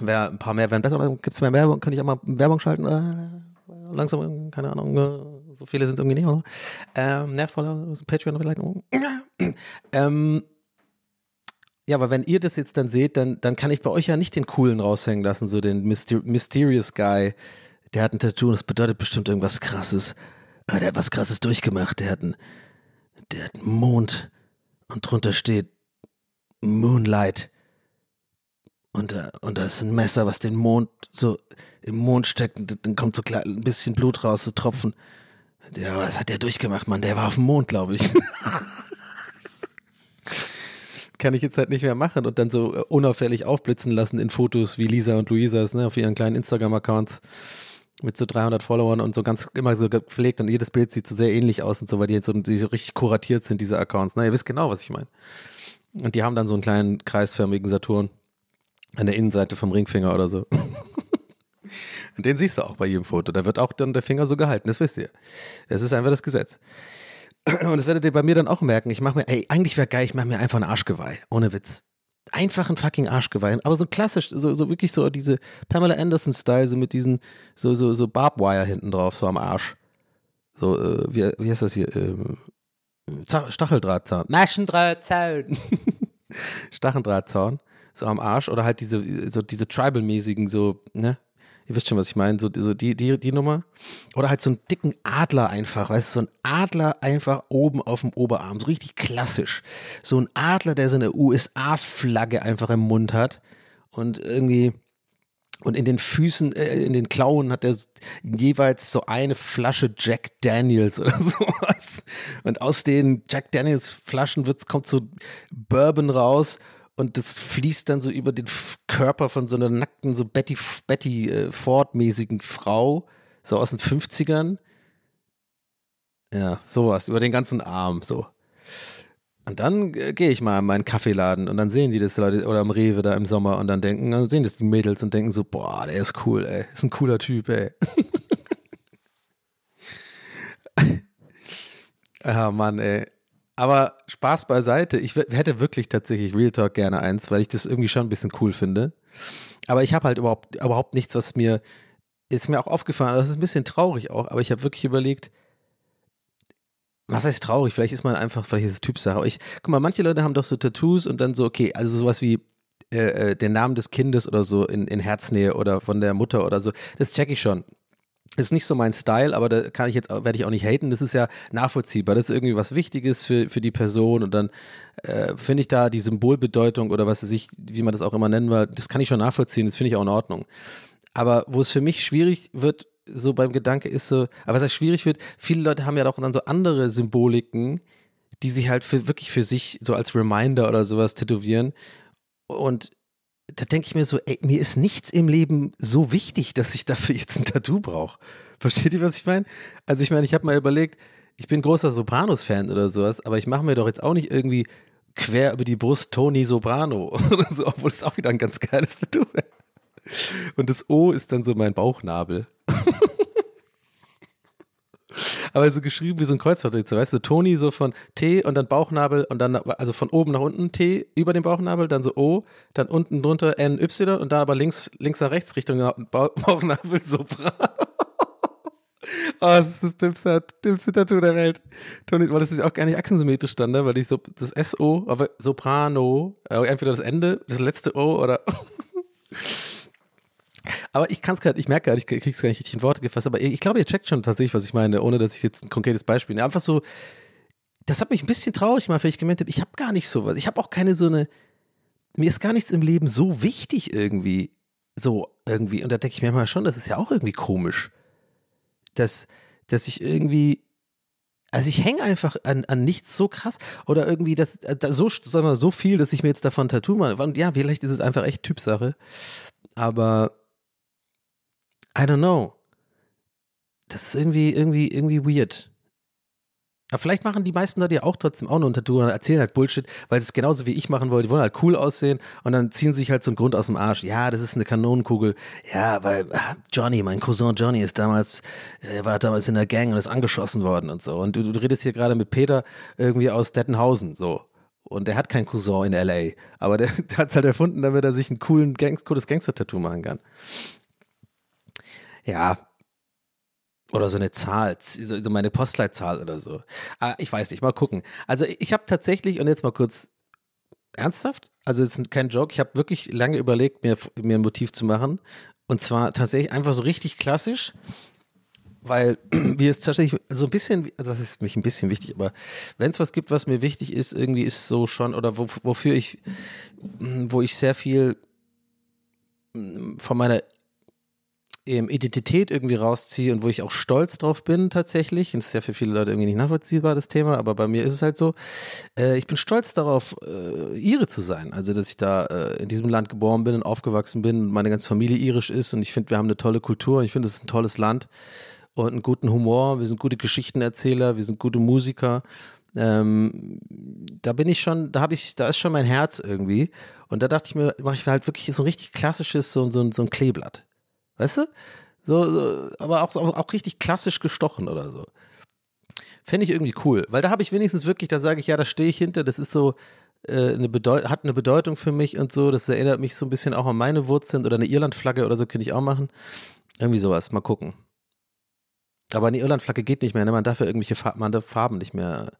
B: wär, ein paar mehr wären besser. Gibt es mehr Werbung? Könnte ich auch mal Werbung schalten? Äh, langsam, keine Ahnung. Äh, so viele sind es irgendwie nicht, oder? Ähm, nervvoller Patreon vielleicht. ähm, ja, aber wenn ihr das jetzt dann seht, dann, dann kann ich bei euch ja nicht den coolen raushängen lassen, so den Myster Mysterious Guy. Der hat ein Tattoo und das bedeutet bestimmt irgendwas krasses. Ah, der hat was krasses durchgemacht. Der hat einen, der hat Mond und drunter steht Moonlight. Und, äh, und da ist ein Messer, was den Mond so im Mond steckt und dann kommt so ein bisschen Blut raus, so Tropfen. Ja, was hat der durchgemacht, Mann? Der war auf dem Mond, glaube ich. Kann ich jetzt halt nicht mehr machen und dann so äh, unauffällig aufblitzen lassen in Fotos wie Lisa und Luisas, ne, auf ihren kleinen Instagram-Accounts mit so 300 Followern und so ganz immer so gepflegt und jedes Bild sieht so sehr ähnlich aus und so, weil die jetzt so, die so richtig kuratiert sind, diese Accounts. Na, ihr wisst genau, was ich meine. Und die haben dann so einen kleinen kreisförmigen Saturn an der Innenseite vom Ringfinger oder so. Und den siehst du auch bei jedem Foto. Da wird auch dann der Finger so gehalten, das wisst ihr. Das ist einfach das Gesetz. Und das werdet ihr bei mir dann auch merken. Ich mache mir, ey, eigentlich wäre geil, ich mache mir einfach ein Arschgeweih. Ohne Witz. Einfach ein fucking Arschgeweih. Aber so klassisch, so, so wirklich so diese Pamela Anderson-Style, so mit diesen, so, so, so Barbwire hinten drauf, so am Arsch. So, äh, wie, wie heißt das hier? Ähm, Stacheldrahtzaun. Naschendrahtzaun. Stacheldrahtzaun so am Arsch oder halt diese, so diese Tribal-mäßigen, so, ne? Ihr wisst schon, was ich meine, so, so die, die, die Nummer. Oder halt so einen dicken Adler einfach, weißt du, so ein Adler einfach oben auf dem Oberarm, so richtig klassisch. So ein Adler, der so eine USA-Flagge einfach im Mund hat und irgendwie, und in den Füßen, äh, in den Klauen hat er jeweils so eine Flasche Jack Daniels oder sowas. Und aus den Jack Daniels Flaschen wird's, kommt so Bourbon raus und das fließt dann so über den Körper von so einer nackten, so Betty, Betty äh, Ford-mäßigen Frau, so aus den 50ern. Ja, sowas, über den ganzen Arm, so. Und dann äh, gehe ich mal in meinen Kaffeeladen und dann sehen die das Leute oder am Rewe da im Sommer und dann denken, dann sehen das die Mädels und denken so, boah, der ist cool, ey, ist ein cooler Typ, ey. ah, Mann, ey. Aber Spaß beiseite. Ich hätte wirklich tatsächlich Real Talk gerne eins, weil ich das irgendwie schon ein bisschen cool finde. Aber ich habe halt überhaupt, überhaupt nichts, was mir, ist mir auch aufgefallen, das ist ein bisschen traurig auch, aber ich habe wirklich überlegt, was heißt traurig? Vielleicht ist man einfach, vielleicht ist es Typsache. Aber ich, guck mal, manche Leute haben doch so Tattoos und dann so, okay, also sowas wie äh, äh, den Namen des Kindes oder so in, in Herznähe oder von der Mutter oder so. Das check ich schon. Ist nicht so mein Style, aber da kann ich jetzt, werde ich auch nicht haten. Das ist ja nachvollziehbar. Das ist irgendwie was Wichtiges für, für die Person und dann äh, finde ich da die Symbolbedeutung oder was weiß ich, wie man das auch immer nennen will, das kann ich schon nachvollziehen. Das finde ich auch in Ordnung. Aber wo es für mich schwierig wird, so beim Gedanke ist so, aber was heißt schwierig wird, viele Leute haben ja auch dann so andere Symboliken, die sich halt für, wirklich für sich so als Reminder oder sowas tätowieren. Und da denke ich mir so, ey, mir ist nichts im Leben so wichtig, dass ich dafür jetzt ein Tattoo brauche. Versteht ihr, was ich meine? Also ich meine, ich habe mal überlegt, ich bin großer Sopranos-Fan oder sowas, aber ich mache mir doch jetzt auch nicht irgendwie quer über die Brust Tony Soprano oder so, obwohl es auch wieder ein ganz geiles Tattoo wäre. Und das O ist dann so mein Bauchnabel. Aber so geschrieben wie so ein Kreuzworträtsel, weißt du, Toni so von T und dann Bauchnabel und dann, also von oben nach unten T über den Bauchnabel, dann so O, dann unten drunter N, Y und dann aber links, links nach rechts Richtung Bauch, Bauchnabel Sopran. Oh, das ist das dümmste, dümmste Tattoo der Welt. Toni, weil das ist auch gar nicht achsensymmetrisch stand, ne? weil ich so, das SO, aber Soprano, äh, entweder das Ende, das letzte O oder aber ich kann es gerade, ich merke gerade, ich krieg's gar nicht richtig in Worte gefasst, aber ich glaube, ihr checkt schon tatsächlich, was ich meine, ohne dass ich jetzt ein konkretes Beispiel nehme. Einfach so, das hat mich ein bisschen traurig gemacht, weil ich habe, ich habe gar nicht sowas. Ich habe auch keine so eine, mir ist gar nichts im Leben so wichtig irgendwie, so irgendwie. Und da denke ich mir mal schon, das ist ja auch irgendwie komisch, dass, dass ich irgendwie, also ich hänge einfach an, an nichts so krass oder irgendwie das, da, so, sagen wir, so viel, dass ich mir jetzt davon Tattoo mache. Und ja, vielleicht ist es einfach echt Typsache, aber I don't know. Das ist irgendwie, irgendwie, irgendwie weird. Aber vielleicht machen die meisten Leute ja auch trotzdem auch nur ein Tattoo und erzählen halt Bullshit, weil sie es genauso wie ich machen wollen. Die wollen halt cool aussehen und dann ziehen sie sich halt so einen Grund aus dem Arsch. Ja, das ist eine Kanonenkugel. Ja, weil ah, Johnny, mein Cousin Johnny ist damals, er war damals in der Gang und ist angeschossen worden und so. Und du, du redest hier gerade mit Peter irgendwie aus Dettenhausen, so. Und der hat keinen Cousin in L.A., aber der, der hat es halt erfunden, damit er sich ein coolen Gangs, cooles Gangster-Tattoo machen kann. Ja. Oder so eine Zahl, so meine Postleitzahl oder so. Ah, ich weiß nicht, mal gucken. Also ich habe tatsächlich, und jetzt mal kurz ernsthaft, also jetzt kein Joke, ich habe wirklich lange überlegt, mir, mir ein Motiv zu machen. Und zwar tatsächlich einfach so richtig klassisch, weil mir ist tatsächlich so ein bisschen, also das ist mich ein bisschen wichtig, aber wenn es was gibt, was mir wichtig ist, irgendwie ist so schon, oder wo, wofür ich, wo ich sehr viel von meiner ähm, Identität irgendwie rausziehe und wo ich auch stolz drauf bin tatsächlich. Das ist ja für viele Leute irgendwie nicht nachvollziehbar, das Thema, aber bei mir ist es halt so. Äh, ich bin stolz darauf, äh, Ire zu sein. Also, dass ich da äh, in diesem Land geboren bin und aufgewachsen bin und meine ganze Familie irisch ist und ich finde, wir haben eine tolle Kultur und ich finde, es ist ein tolles Land und einen guten Humor. Wir sind gute Geschichtenerzähler, wir sind gute Musiker. Ähm, da bin ich schon, da habe ich, da ist schon mein Herz irgendwie. Und da dachte ich mir, mache ich halt wirklich so ein richtig klassisches, so, so, so ein Kleeblatt. Weißt du? So, so aber auch, auch, richtig klassisch gestochen oder so. Fände ich irgendwie cool, weil da habe ich wenigstens wirklich, da sage ich, ja, da stehe ich hinter, das ist so, äh, eine Bedeu hat eine Bedeutung für mich und so, das erinnert mich so ein bisschen auch an meine Wurzeln oder eine Irlandflagge oder so könnte ich auch machen. Irgendwie sowas, mal gucken. Aber eine Irlandflagge geht nicht mehr, ne? man darf ja irgendwelche Farben, man darf Farben nicht mehr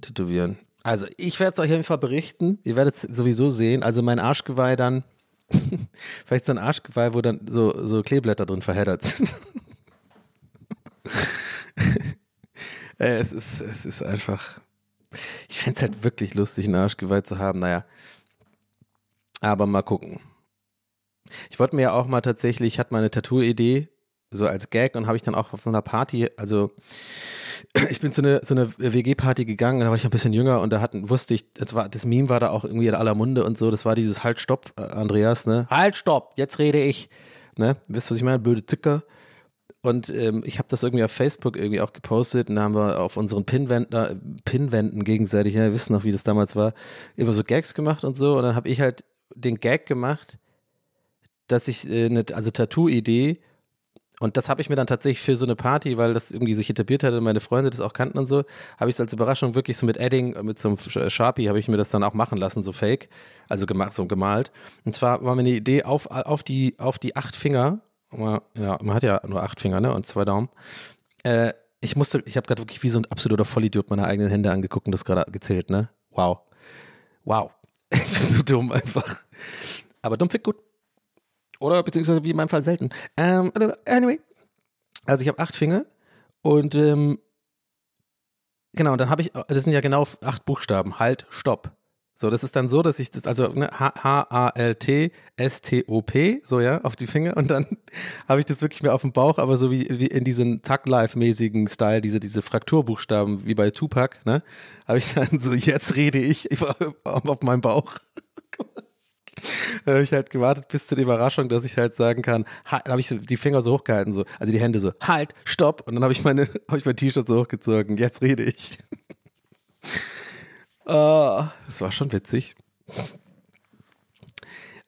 B: tätowieren. Also, ich werde es euch auf jeden Fall berichten. Ihr werdet es sowieso sehen. Also, mein Arschgeweih dann Vielleicht so ein Arschgeweih, wo dann so, so Kleeblätter drin verheddert sind. Äh, es, ist, es ist einfach. Ich fände es halt wirklich lustig, ein Arschgeweih zu haben. Naja. Aber mal gucken. Ich wollte mir ja auch mal tatsächlich, ich hatte mal eine Tattoo-Idee, so als Gag, und habe ich dann auch auf so einer Party, also ich bin zu einer so eine WG-Party gegangen, da war ich ein bisschen jünger und da hatten, wusste ich, das, war, das Meme war da auch irgendwie in aller Munde und so, das war dieses Halt, Stopp, äh, Andreas, ne? Halt, Stopp, jetzt rede ich, ne? Wisst ihr, was ich meine? Blöde Zicker. Und ähm, ich habe das irgendwie auf Facebook irgendwie auch gepostet und da haben wir auf unseren Pinwänden, Pinwänden gegenseitig, ja, wir wissen noch, wie das damals war, immer so Gags gemacht und so und dann habe ich halt den Gag gemacht, dass ich äh, eine, also Tattoo-Idee Und das habe ich mir dann tatsächlich für so eine Party, weil das irgendwie sich etabliert hatte, meine Freunde das auch kannten und so, habe ich es als Überraschung wirklich so mit Edding, mit so einem Sch- Sharpie, habe ich mir das dann auch machen lassen, so fake, also gemacht, so gemalt. Und zwar war mir eine Idee auf, auf, die, auf die acht Finger, ja, man hat ja nur acht Finger, ne, und zwei Daumen. Äh, ich musste, ich habe gerade wirklich wie so ein absoluter Vollidiot meine eigenen Hände angeguckt und das gerade gezählt, ne? Wow. Wow. Ich bin zu dumm einfach. Aber dumm fit gut. Oder beziehungsweise wie in meinem Fall selten. Ähm, anyway. Also ich habe acht Finger und ähm, genau, dann habe ich, das sind ja genau acht Buchstaben. Halt, Stopp. So, das ist dann so, dass ich das, also ne, H-A-L-T, S-T-O-P, so ja, auf die Finger und dann habe ich das wirklich mehr auf dem Bauch, aber so wie, wie in diesen Thug-Life-mäßigen Style, diese, diese Frakturbuchstaben wie bei Tupac, ne, habe ich dann so, jetzt rede ich, ich war auf meinem Bauch. Da habe ich halt gewartet bis zu der Überraschung, dass ich halt sagen kann, ha- habe ich die Finger so hochgehalten, so, also die Hände so, halt, stopp. Und dann habe ich meine, habe ich mein T-Shirt so hochgezogen, jetzt rede ich. Ah, das war schon witzig.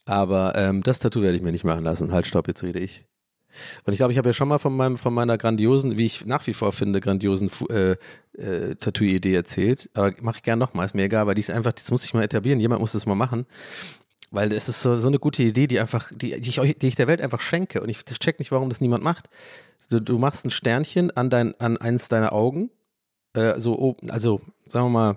B: Aber ähm, das Tattoo werde ich mir nicht machen lassen. Halt, stopp, jetzt rede ich. Und ich glaube, ich habe ja schon mal von, meinem, von meiner grandiosen, wie ich nach wie vor finde, grandiosen äh, äh, Tattoo-Idee erzählt. Aber mache ich gern nochmal, ist mir egal, weil die ist einfach, das muss ich mal etablieren. Jemand muss das mal machen. Weil es ist so, so eine gute Idee, die einfach, die, die, ich, die ich der Welt einfach schenke. Und ich check nicht, warum das niemand macht. Du, du machst ein Sternchen an, dein, an eins deiner Augen. Äh, so oben, also sagen wir mal,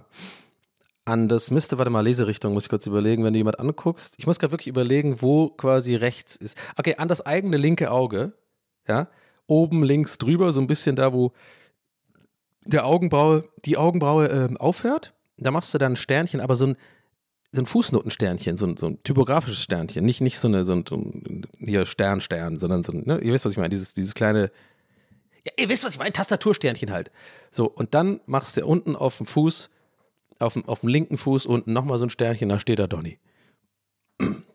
B: an das müsste, warte mal, Leserichtung, muss ich kurz überlegen, wenn du jemand anguckst. Ich muss gerade wirklich überlegen, wo quasi rechts ist. Okay, an das eigene linke Auge, ja, oben links drüber, so ein bisschen da, wo der Augenbraue, die Augenbraue ähm, aufhört. Da machst du dann ein Sternchen, aber so ein, so ein Fußnotensternchen, so ein, so ein typografisches Sternchen. Nicht, nicht so, eine, so ein, hier Stern, Stern, sondern so ein, ne, ihr wisst, was ich meine, dieses, dieses kleine, ja, ihr wisst, was ich meine, Tastatursternchen halt. So, und dann machst du unten auf dem Fuß, auf dem, auf dem linken Fuß unten nochmal so ein Sternchen, da steht da Donny.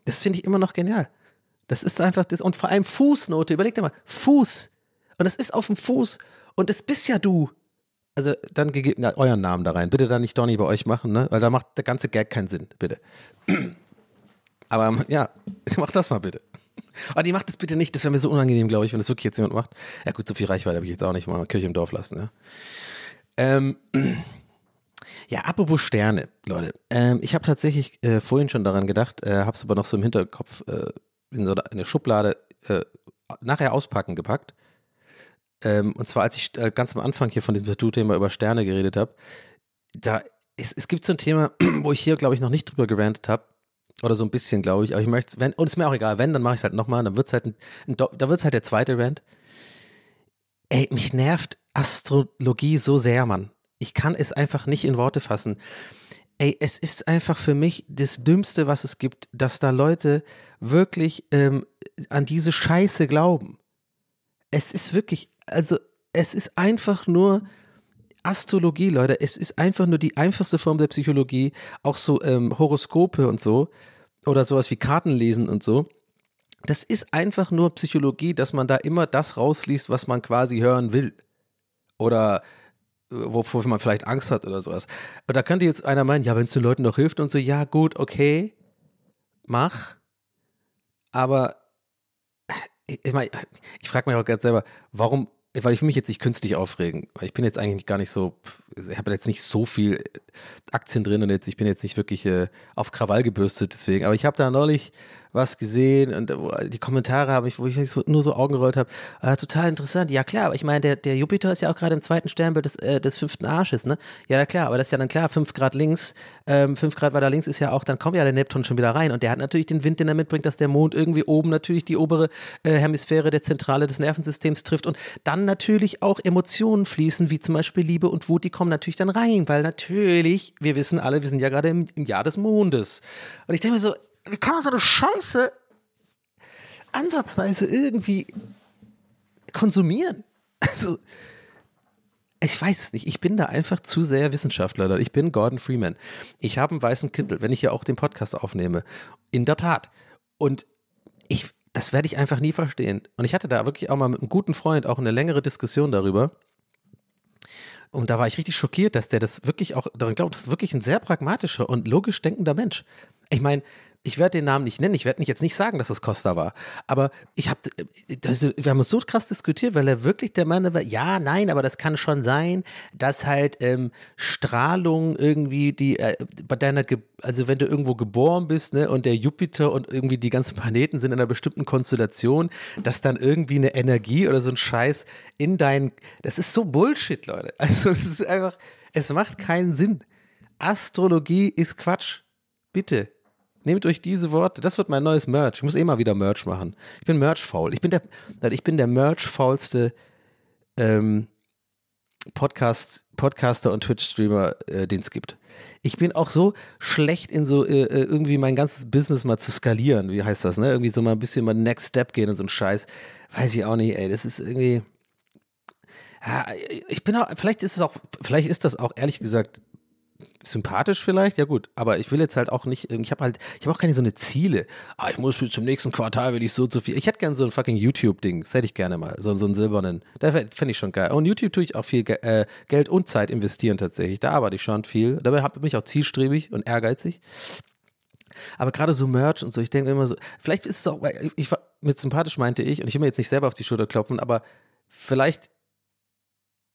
B: Das finde ich immer noch genial. Das ist einfach das, und vor allem Fußnote, überleg dir mal, Fuß. Und das ist auf dem Fuß. Und das bist ja du. Also dann gegeben, na, euren Namen da rein. Bitte dann nicht Donny bei euch machen, ne? Weil da macht der ganze Gag keinen Sinn, bitte. Aber ja, mach das mal bitte. Aber die macht das bitte nicht, das wäre mir so unangenehm, glaube ich, wenn das wirklich jetzt jemand macht. Ja gut, so viel Reichweite habe ich jetzt auch nicht mal Kirche im Dorf lassen, ja. Ähm, ja, apropos Sterne, Leute. Ähm, ich habe tatsächlich äh, vorhin schon daran gedacht, äh, habe es aber noch so im Hinterkopf äh, in so eine Schublade äh, nachher auspacken gepackt. Ähm, und zwar, als ich äh, ganz am Anfang hier von diesem Tattoo-Thema über Sterne geredet habe, da es, es gibt so ein Thema, wo ich hier, glaube ich, noch nicht drüber gerantet habe. Oder so ein bisschen, glaube ich. Aber ich möchte wenn, und ist mir auch egal, wenn, dann mache ich es halt nochmal. Dann wird es halt, ein, ein, Do- da wird's halt der zweite Rant. Ey, mich nervt Astrologie so sehr, Mann. Ich kann es einfach nicht in Worte fassen. Ey, es ist einfach für mich das Dümmste, was es gibt, dass da Leute wirklich ähm, an diese Scheiße glauben. Es ist wirklich, also es ist einfach nur Astrologie, Leute. Es ist einfach nur die einfachste Form der Psychologie. Auch so ähm, Horoskope und so. Oder sowas wie Kartenlesen und so. Das ist einfach nur Psychologie, dass man da immer das rausliest, was man quasi hören will. Oder äh, wovor man vielleicht Angst hat oder sowas. Und da könnte jetzt einer meinen, ja, wenn es den Leuten doch hilft und so, ja, gut, okay, mach. Aber ich, ich, mein, ich frage mich auch ganz selber, warum, weil ich will mich jetzt nicht künstlich aufregen, weil ich bin jetzt eigentlich gar nicht so, ich habe jetzt nicht so viel Aktien drin und jetzt, ich bin jetzt nicht wirklich äh, auf Krawall gebürstet deswegen, aber ich habe da neulich was gesehen und äh, die Kommentare habe ich, wo ich nur so Augen gerollt habe, äh, total interessant. Ja klar, aber ich meine, der, der Jupiter ist ja auch gerade im zweiten Sternbild des, äh, des fünften Arsches, ne? Ja klar, aber das ist ja dann klar, fünf Grad links, ähm, fünf Grad weiter links ist ja auch, dann kommt ja der Neptun schon wieder rein und der hat natürlich den Wind, den er mitbringt, dass der Mond irgendwie oben natürlich die obere äh, Hemisphäre der Zentrale des Nervensystems trifft und dann natürlich auch Emotionen fließen, wie zum Beispiel Liebe und Wut, die kommen natürlich dann rein, weil natürlich, wir wissen alle, wir sind ja gerade im, im Jahr des Mondes. Und ich denke mir so, wie kann man so eine Scheiße ansatzweise irgendwie konsumieren? Also, ich weiß es nicht. Ich bin da einfach zu sehr Wissenschaftler. Ich bin Gordon Freeman. Ich habe einen weißen Kittel, wenn ich ja auch den Podcast aufnehme. In der Tat. Und ich, das werde ich einfach nie verstehen. Und ich hatte da wirklich auch mal mit einem guten Freund auch eine längere Diskussion darüber. Und da war ich richtig schockiert, dass der das wirklich auch daran glaubt, das ist wirklich ein sehr pragmatischer und logisch denkender Mensch. Ich meine, ich werde den Namen nicht nennen, ich werde jetzt nicht sagen, dass es Costa war, aber ich habe, wir haben es so krass diskutiert, weil er wirklich der Mann war, ja, nein, aber das kann schon sein, dass halt ähm, Strahlung irgendwie die äh, bei deiner, Ge also wenn du irgendwo geboren bist, ne, und der Jupiter und irgendwie die ganzen Planeten sind in einer bestimmten Konstellation, dass dann irgendwie eine Energie oder so ein Scheiß in dein, das ist so Bullshit, Leute. Also es ist einfach, es macht keinen Sinn. Astrologie ist Quatsch. Bitte. Nehmt euch diese Worte. Das wird mein neues Merch. Ich muss eh mal wieder Merch machen. Ich bin Merch-faul. Ich bin der, ich bin der Merch-faulste ähm, Podcast, Podcaster und Twitch-Streamer, äh, den es gibt. Ich bin auch so schlecht in so äh, äh, irgendwie mein ganzes Business mal zu skalieren. Wie heißt das, ne? Irgendwie so mal ein bisschen mal Next Step gehen und so ein Scheiß. Weiß ich auch nicht, ey. Das ist irgendwie. Ja, ich bin auch, vielleicht ist es auch, vielleicht ist das auch ehrlich gesagt sympathisch vielleicht, ja gut, aber ich will jetzt halt auch nicht, ich habe halt, ich habe auch keine so eine Ziele. Ah, ich muss zum nächsten Quartal will ich so zu viel. Ich hätte gerne so ein fucking YouTube-Ding, das hätte ich gerne mal, so, so einen silbernen. Da fände ich schon geil. Und YouTube tue ich auch viel äh, Geld und Zeit investieren tatsächlich. Da arbeite ich schon viel. Dabei bin ich auch zielstrebig und ehrgeizig. Aber gerade so Merch und so, ich denke immer so, vielleicht ist es auch, ich mit sympathisch meinte ich, und ich will mir jetzt nicht selber auf die Schulter klopfen, aber vielleicht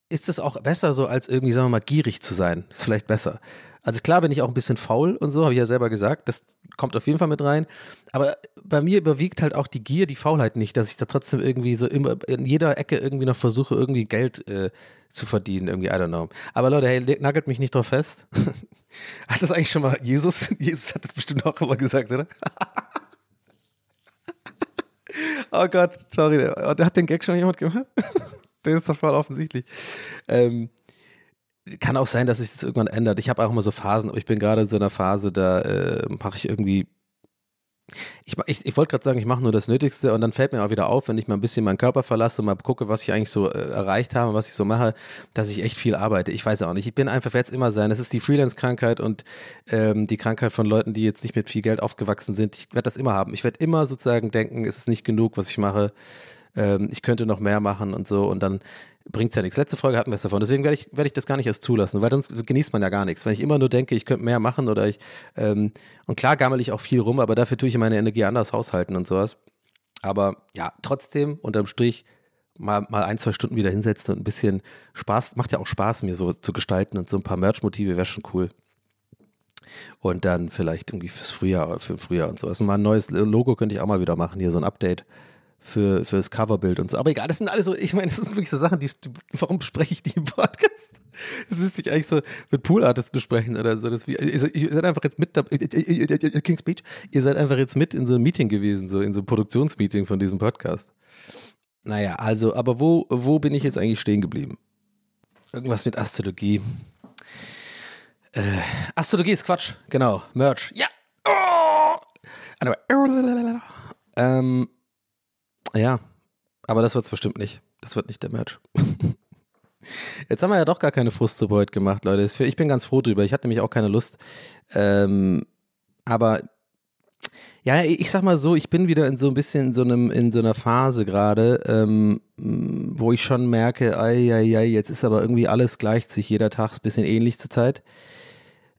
B: ist es auch besser so, als irgendwie, sagen wir mal, gierig zu sein. Ist vielleicht besser. Also klar bin ich auch ein bisschen faul und so, habe ich ja selber gesagt. Das kommt auf jeden Fall mit rein. Aber bei mir überwiegt halt auch die Gier, die Faulheit nicht, dass ich da trotzdem irgendwie so immer in jeder Ecke irgendwie noch versuche, irgendwie Geld äh, zu verdienen. Irgendwie, I don't know. Aber Leute, hey, nagelt mich nicht drauf fest. hat das eigentlich schon mal Jesus? Jesus hat das bestimmt auch immer gesagt, oder? oh Gott, sorry. Hat den Gag schon jemand gemacht? Das ist doch voll offensichtlich. Ähm, kann auch sein, dass sich das irgendwann ändert. Ich habe auch immer so Phasen, aber ich bin gerade in so einer Phase, da äh, mache ich irgendwie. Ich, ich, ich wollte gerade sagen, ich mache nur das Nötigste und dann fällt mir auch wieder auf, wenn ich mal ein bisschen meinen Körper verlasse und mal gucke, was ich eigentlich so äh, erreicht habe, was ich so mache, dass ich echt viel arbeite. Ich weiß auch nicht. Ich bin einfach, werde es immer sein. Es ist die Freelance-Krankheit und ähm, die Krankheit von Leuten, die jetzt nicht mit viel Geld aufgewachsen sind. Ich werde das immer haben. Ich werde immer sozusagen denken, es ist nicht genug, was ich mache ähm, ich könnte noch mehr machen und so und dann bringt es ja nichts. Letzte Folge hatten wir es davon, deswegen werde ich, werd ich das gar nicht erst zulassen, weil sonst genießt man ja gar nichts. Wenn ich immer nur denke, ich könnte mehr machen oder ich, ähm, und klar gammel ich auch viel rum, aber dafür tue ich meine Energie anders haushalten und sowas. Aber ja, trotzdem, unterm Strich, mal, mal ein, zwei Stunden wieder hinsetzen und ein bisschen Spaß, macht ja auch Spaß, mir so zu gestalten und so ein paar Merch-Motive wäre schon cool. Und dann vielleicht irgendwie fürs Frühjahr, für Frühjahr und sowas. Mal ein neues Logo könnte ich auch mal wieder machen, hier so ein Update für, das Coverbild und so. Aber egal, das sind alles so, ich meine, das sind wirklich so Sachen, die, warum bespreche ich die im Podcast? Das müsste ich eigentlich so mit Pool Artists besprechen oder so. Das wie, ihr, seid, einfach jetzt mit, King's Speech, ihr seid einfach jetzt mit in so einem Meeting gewesen, so in so einem Produktionsmeeting von diesem Podcast. Naja, also, aber wo, wo bin ich jetzt eigentlich stehen geblieben? Irgendwas mit Astrologie. Äh, Astrologie ist Quatsch, genau. Merch. Ja. Oh! Ähm, ja, aber das wird es bestimmt nicht. Das wird nicht der Match. Jetzt haben wir ja doch gar keine Frustsuppe heute gemacht, Leute. Ich bin ganz froh drüber. Ich hatte nämlich auch keine Lust. Ähm, aber ja, ich sag mal so, ich bin wieder in so ein bisschen in so einem, in so einer Phase gerade, ähm, wo ich schon merke, ei, ei, ei, jetzt ist aber irgendwie alles gleicht sich jeder Tag ein bisschen ähnlich zur Zeit.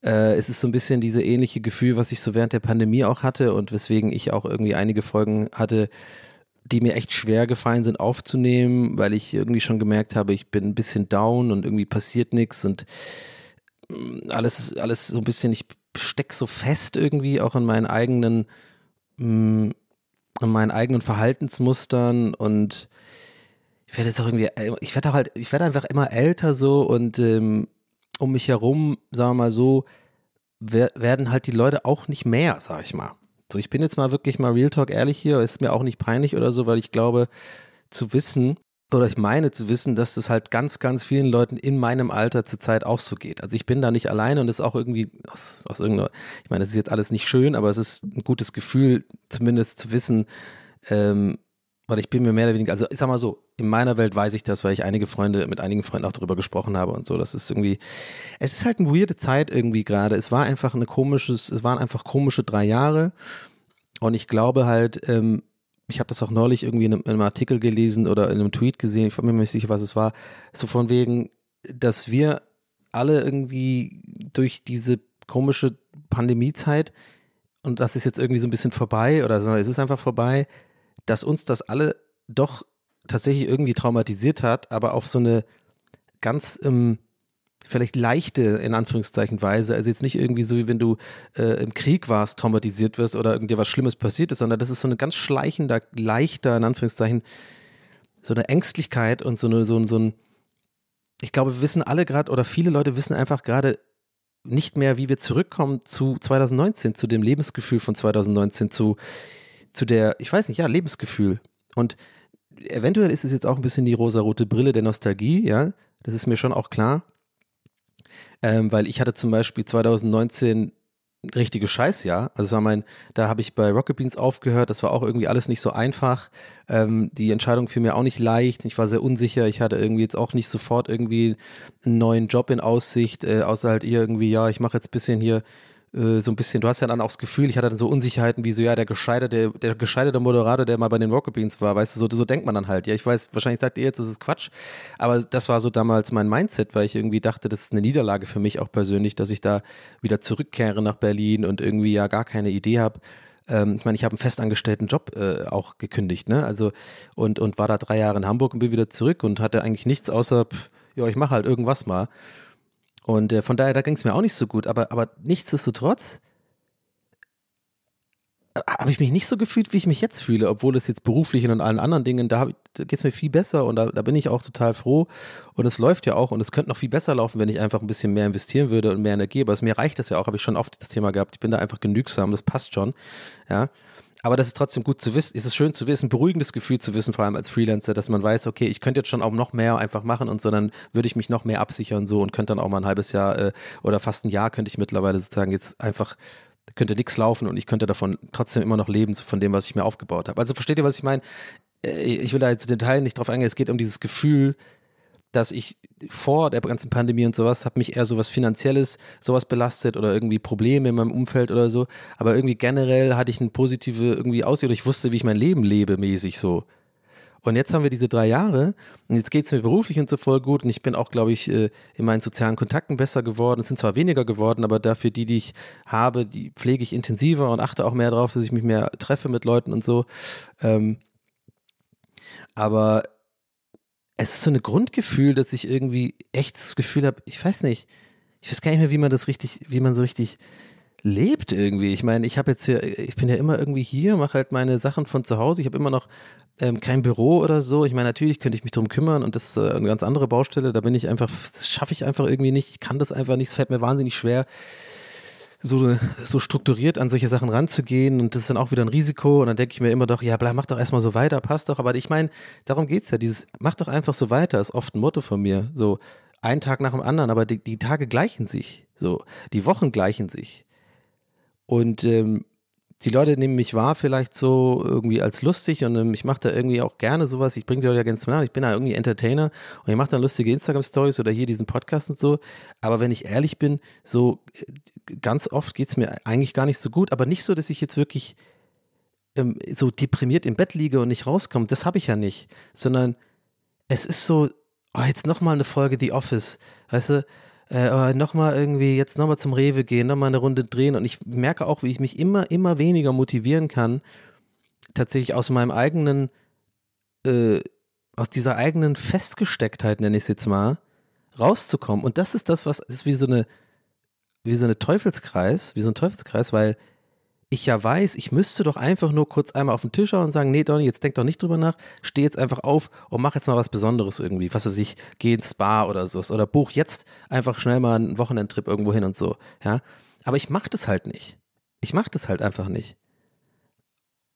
B: Äh, es ist so ein bisschen diese ähnliche Gefühl, was ich so während der Pandemie auch hatte und weswegen ich auch irgendwie einige Folgen hatte, die mir echt schwer gefallen sind aufzunehmen, weil ich irgendwie schon gemerkt habe, ich bin ein bisschen down und irgendwie passiert nichts und mm, alles, alles so ein bisschen, ich stecke so fest irgendwie auch in meinen eigenen, mm, in meinen eigenen Verhaltensmustern und ich werde jetzt auch irgendwie, ich werde halt, ich werde einfach immer älter so und ähm, um mich herum, sagen wir mal so, werden halt die Leute auch nicht mehr, sag ich mal. So, ich bin jetzt mal wirklich mal Real Talk ehrlich hier, ist mir auch nicht peinlich oder so, weil ich glaube, zu wissen, oder ich meine zu wissen, dass das halt ganz, ganz vielen Leuten in meinem Alter zurzeit auch so geht. Also ich bin da nicht alleine und es ist auch irgendwie aus, aus irgendeiner, ich meine, das ist jetzt alles nicht schön, aber es ist ein gutes Gefühl, zumindest zu wissen, ähm, weil ich bin mir mehr oder weniger, also ich sag mal so, in meiner Welt weiß ich das, weil ich einige Freunde, mit einigen Freunden auch darüber gesprochen habe und so. Das ist irgendwie, es ist halt eine weirde Zeit irgendwie gerade. Es war einfach eine komisches, es waren einfach komische drei Jahre. Und ich glaube halt, ähm, ich habe das auch neulich irgendwie in einem, in einem, Artikel gelesen oder in einem Tweet gesehen, ich bin mir nicht sicher, was es war, so von wegen, dass wir alle irgendwie durch diese komische Pandemiezeit und das ist jetzt irgendwie so ein bisschen vorbei oder so, es ist einfach vorbei, dass uns das alle doch tatsächlich irgendwie traumatisiert hat, aber auf so eine ganz ähm, vielleicht leichte, in Anführungszeichen, Weise. Also jetzt nicht irgendwie so, wie wenn du äh, im Krieg warst, traumatisiert wirst oder irgenddir was Schlimmes passiert ist, sondern das ist so eine ganz schleichender, leichter, in Anführungszeichen, so eine Ängstlichkeit und so, eine, so, so ein, ich glaube, wir wissen alle gerade oder viele Leute wissen einfach gerade nicht mehr, wie wir zurückkommen zu 2019, zu dem Lebensgefühl von 2019, zu, zu der, ich weiß nicht, ja, Lebensgefühl. Und eventuell ist es jetzt auch ein bisschen die rosarote Brille der Nostalgie, ja, das ist mir schon auch klar. Ähm, weil ich hatte zum Beispiel 2019 richtige Scheißjahr. Also war mein, da habe ich bei Rocket Beans aufgehört. Das war auch irgendwie alles nicht so einfach. Ähm, die Entscheidung fiel mir auch nicht leicht. Ich war sehr unsicher. Ich hatte irgendwie jetzt auch nicht sofort irgendwie einen neuen Job in Aussicht, äh, außer halt irgendwie, ja, ich mache jetzt ein bisschen hier äh, so ein bisschen, du hast ja dann auch das Gefühl, ich hatte dann so Unsicherheiten wie so, ja, der gescheiterte, der gescheiterte Moderator, der mal bei den Rocket Beans war, weißt du, so, so denkt man dann halt. Ja, ich weiß, wahrscheinlich sagt ihr jetzt, das ist Quatsch, aber das war so damals mein Mindset, weil ich irgendwie dachte, das ist eine Niederlage für mich auch persönlich, dass ich da wieder zurückkehre nach Berlin und irgendwie ja gar keine Idee habe. Ähm, ich meine, ich habe einen festangestellten Job äh, auch gekündigt, ne? Also und, und war da drei Jahre in Hamburg und bin wieder zurück und hatte eigentlich nichts außer, ja, ich mache halt irgendwas mal. Und äh, von daher, da ging es mir auch nicht so gut. Aber, aber nichtsdestotrotz äh, habe ich mich nicht so gefühlt, wie ich mich jetzt fühle, obwohl es jetzt beruflich und allen anderen Dingen, da, da geht es mir viel besser und da, da bin ich auch total froh. Und es läuft ja auch und es könnte noch viel besser laufen, wenn ich einfach ein bisschen mehr investieren würde und mehr Energie. Aber es, mir reicht das ja auch, habe ich schon oft das Thema gehabt. Ich bin da einfach genügsam, das passt schon. Ja. Aber das ist trotzdem gut zu wissen. Es ist schön zu wissen, beruhigendes Gefühl zu wissen, vor allem als Freelancer, dass man weiß, okay, ich könnte jetzt schon auch noch mehr einfach machen und so, dann würde ich mich noch mehr absichern so und könnte dann auch mal ein halbes Jahr äh, oder fast ein Jahr könnte ich mittlerweile sozusagen jetzt einfach könnte nichts laufen und ich könnte davon trotzdem immer noch leben, so von dem, was ich mir aufgebaut habe. Also versteht ihr, was ich meine? Äh, ich will da jetzt im Detail nicht drauf eingehen. Es geht um dieses Gefühl, dass ich vor der ganzen Pandemie und sowas, habe mich eher sowas Finanzielles, sowas belastet oder irgendwie Probleme in meinem Umfeld oder so. Aber irgendwie generell hatte ich eine positive irgendwie Aussicht oder ich wusste, wie ich mein Leben lebe, mäßig so. Und jetzt haben wir diese drei Jahre und jetzt geht es mir beruflich und so voll gut und ich bin auch, glaube ich, äh, in meinen sozialen Kontakten besser geworden. Es sind zwar weniger geworden, aber dafür die, die ich habe, die pflege ich intensiver und achte auch mehr darauf, dass ich mich mehr treffe mit Leuten und so. Ähm, aber es ist so ein Grundgefühl, dass ich irgendwie echt das Gefühl habe, ich weiß nicht, ich weiß gar nicht mehr, wie man das richtig, wie man so richtig lebt irgendwie. Ich meine, ich habe jetzt hier, ich bin ja immer irgendwie hier, mache halt meine Sachen von zu Hause. Ich habe immer noch ähm, kein Büro oder so. Ich meine, natürlich könnte ich mich drum kümmern und das ist äh, eine ganz andere Baustelle. Da bin ich einfach, das schaffe ich einfach irgendwie nicht. Ich kann das einfach nicht. Es fällt mir wahnsinnig schwer, so, so strukturiert an solche Sachen ranzugehen und das ist dann auch wieder ein Risiko. Und dann denke ich mir immer doch, ja, bleib, mach doch erstmal so weiter, passt doch, aber ich meine, darum geht es ja, dieses, mach doch einfach so weiter, ist oft ein Motto von mir, so ein Tag nach dem anderen, aber die, die Tage gleichen sich, so, die Wochen gleichen sich. Und ähm, die Leute nehmen mich wahr vielleicht so irgendwie als lustig und ähm, ich mache da irgendwie auch gerne sowas. Ich bringe die Leute ja ganz nah. Ich bin da irgendwie Entertainer und ich mache dann lustige Instagram-Stories oder hier diesen Podcast und so. Aber wenn ich ehrlich bin, so äh, ganz oft geht es mir eigentlich gar nicht so gut, aber nicht so, dass ich jetzt wirklich ähm, so deprimiert im Bett liege und nicht rauskomme. Das habe ich ja nicht, sondern es ist so, oh, jetzt nochmal eine Folge The Office, weißt du? Äh, nochmal irgendwie, jetzt nochmal zum Rewe gehen, nochmal eine Runde drehen. Und ich merke auch, wie ich mich immer, immer weniger motivieren kann, tatsächlich aus meinem eigenen, äh, aus dieser eigenen Festgestecktheit, nenne ich es jetzt mal, rauszukommen. Und das ist das, was ist wie so eine, wie so eine Teufelskreis, wie so ein Teufelskreis, weil ich ja weiß, ich müsste doch einfach nur kurz einmal auf den Tisch schauen und sagen, nee, Donny, jetzt denk doch nicht drüber nach, steh jetzt einfach auf und mach jetzt mal was Besonderes irgendwie, was weiß ich, geh ins Spa oder so, oder buch jetzt einfach schnell mal einen Wochenendtrip irgendwo hin und so, ja. Aber ich mach das halt nicht. Ich mach das halt einfach nicht.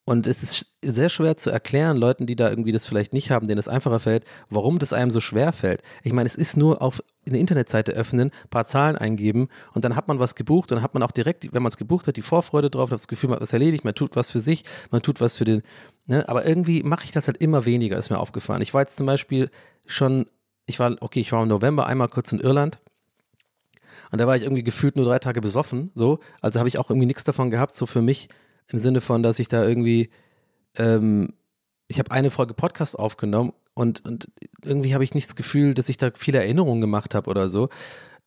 B: Und es ist sehr schwer zu erklären, Leuten, die da irgendwie das vielleicht nicht haben, denen es einfacher fällt, warum das einem so schwer fällt. Ich meine, es ist nur auf eine Internetseite öffnen, paar Zahlen eingeben und dann hat man was gebucht und dann hat man auch direkt, wenn man es gebucht hat, die Vorfreude drauf, das Gefühl, man hat was erledigt, man tut was für sich, man tut was für den, ne? aber irgendwie mache ich das halt immer weniger, ist mir aufgefallen. Ich war jetzt zum Beispiel schon, ich war, okay, ich war im November einmal kurz in Irland und da war ich irgendwie gefühlt nur drei Tage besoffen, so, also habe ich auch irgendwie nichts davon gehabt, so für mich im Sinne von, dass ich da irgendwie, ähm, ich habe eine Folge Podcast aufgenommen und, und irgendwie habe ich nicht das Gefühl, dass ich da viele Erinnerungen gemacht habe oder so.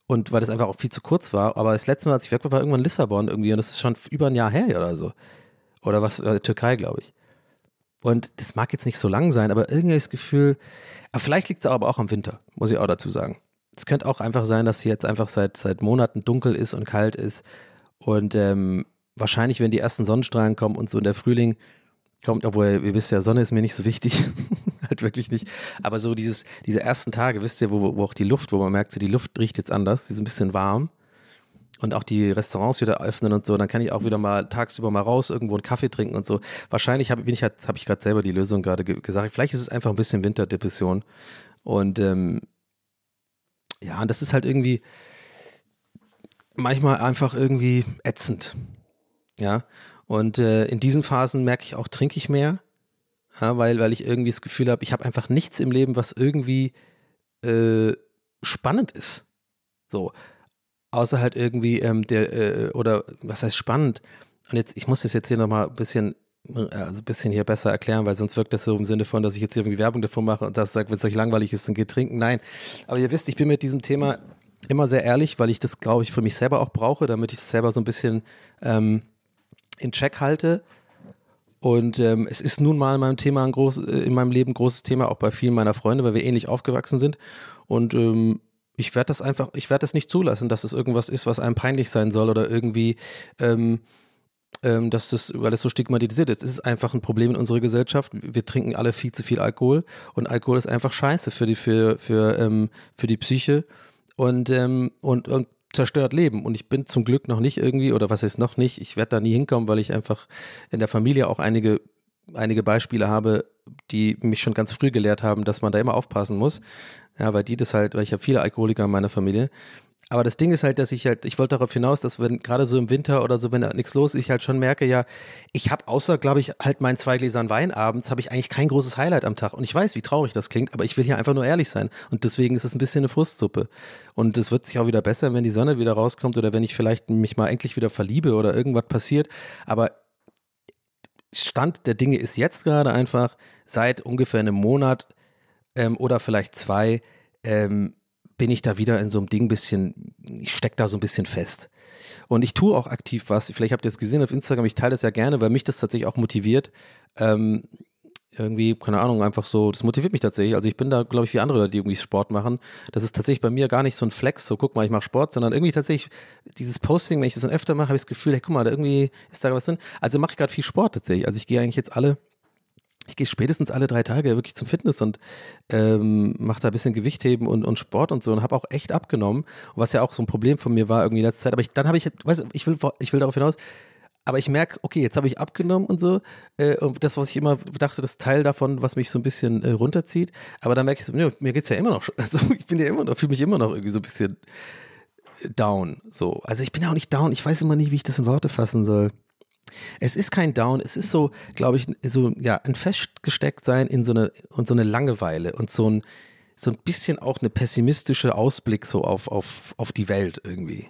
B: Und weil das einfach auch viel zu kurz war. Aber das letzte Mal, als ich weg war, war irgendwann Lissabon irgendwie und das ist schon über ein Jahr her oder so. Oder was, äh, Türkei, glaube ich. Und das mag jetzt nicht so lang sein, aber irgendwie das Gefühl, aber vielleicht liegt es aber auch am Winter, muss ich auch dazu sagen. Es könnte auch einfach sein, dass hier jetzt einfach seit, seit Monaten dunkel ist und kalt ist. Und ähm, wahrscheinlich, wenn die ersten Sonnenstrahlen kommen und so in der Frühling kommt, obwohl ihr wisst ja, Sonne ist mir nicht so wichtig. halt wirklich nicht. Aber so dieses, diese ersten Tage, wisst ihr, wo, wo auch die Luft, wo man merkt, so die Luft riecht jetzt anders, die ist ein bisschen warm und auch die Restaurants wieder öffnen und so, dann kann ich auch wieder mal tagsüber mal raus, irgendwo einen Kaffee trinken und so. Wahrscheinlich habe ich, halt, habe ich gerade selber die Lösung gerade ge gesagt. Vielleicht ist es einfach ein bisschen Winterdepression. Und ähm, ja, und das ist halt irgendwie manchmal einfach irgendwie ätzend. Ja. Und äh, in diesen Phasen merke ich auch, trinke ich mehr. Ja, weil, weil ich irgendwie das Gefühl habe, ich habe einfach nichts im Leben, was irgendwie äh, spannend ist. So außer halt irgendwie ähm, der, äh, oder was heißt spannend? Und jetzt, ich muss das jetzt hier nochmal ein bisschen, äh, also ein bisschen hier besser erklären, weil sonst wirkt das so im Sinne von, dass ich jetzt hier irgendwie Werbung davon mache und das sagt, wenn es euch langweilig ist, dann geht trinken. Nein. Aber ihr wisst, ich bin mit diesem Thema immer sehr ehrlich, weil ich das, glaube ich, für mich selber auch brauche, damit ich das selber so ein bisschen ähm, in Check halte. Und ähm, es ist nun mal in meinem Thema ein groß, äh, in meinem Leben ein großes Thema, auch bei vielen meiner Freunde, weil wir ähnlich aufgewachsen sind. Und ähm, ich werde das einfach, ich werde das nicht zulassen, dass es irgendwas ist, was einem peinlich sein soll oder irgendwie, ähm, ähm, dass das, weil es so stigmatisiert ist. Es ist einfach ein Problem in unserer Gesellschaft. Wir trinken alle viel zu viel Alkohol und Alkohol ist einfach scheiße für die, für, für, ähm, für die Psyche und, ähm, und, und zerstört Leben. Und ich bin zum Glück noch nicht irgendwie, oder was ist noch nicht, ich werde da nie hinkommen, weil ich einfach in der Familie auch einige, einige Beispiele habe, die mich schon ganz früh gelehrt haben, dass man da immer aufpassen muss. Ja, weil die das halt, weil ich habe viele Alkoholiker in meiner Familie. Aber das Ding ist halt, dass ich halt, ich wollte darauf hinaus, dass wenn gerade so im Winter oder so, wenn da nichts los ist, ich halt schon merke, ja, ich habe außer, glaube ich, halt meinen zwei Gläsern Wein abends, habe ich eigentlich kein großes Highlight am Tag. Und ich weiß, wie traurig das klingt, aber ich will hier einfach nur ehrlich sein. Und deswegen ist es ein bisschen eine Frustsuppe. Und es wird sich auch wieder besser, wenn die Sonne wieder rauskommt oder wenn ich vielleicht mich mal endlich wieder verliebe oder irgendwas passiert. Aber Stand der Dinge ist jetzt gerade einfach, seit ungefähr einem Monat ähm, oder vielleicht zwei, ähm, bin ich da wieder in so einem Ding bisschen, ich stecke da so ein bisschen fest. Und ich tue auch aktiv was. Vielleicht habt ihr es gesehen auf Instagram, ich teile das ja gerne, weil mich das tatsächlich auch motiviert. Ähm, irgendwie, keine Ahnung, einfach so, das motiviert mich tatsächlich. Also ich bin da, glaube ich, wie andere Leute, die irgendwie Sport machen. Das ist tatsächlich bei mir gar nicht so ein Flex, so guck mal, ich mache Sport, sondern irgendwie tatsächlich dieses Posting, wenn ich das dann öfter mache, habe ich das Gefühl, hey, guck mal, da irgendwie ist da was drin. Also mache ich gerade viel Sport tatsächlich. Also ich gehe eigentlich jetzt alle ich gehe spätestens alle drei Tage wirklich zum Fitness und ähm, mache da ein bisschen Gewichtheben und, und Sport und so und habe auch echt abgenommen, was ja auch so ein Problem von mir war irgendwie in letzter Zeit. Aber ich, dann habe ich, weiß, ich will, ich will darauf hinaus, aber ich merke, okay, jetzt habe ich abgenommen und so. Äh, und das, was ich immer dachte, das Teil davon, was mich so ein bisschen äh, runterzieht. Aber dann merke ich so, nö, mir geht's ja immer noch. Also ich bin ja immer noch, fühle mich immer noch irgendwie so ein bisschen down. So. Also ich bin ja auch nicht down. Ich weiß immer nicht, wie ich das in Worte fassen soll. Es ist kein Down, es ist so, glaube ich, so, ja, ein Festgestecktsein in so eine, und so eine Langeweile und so ein, so ein bisschen auch eine pessimistische Ausblick so auf, auf, auf die Welt irgendwie.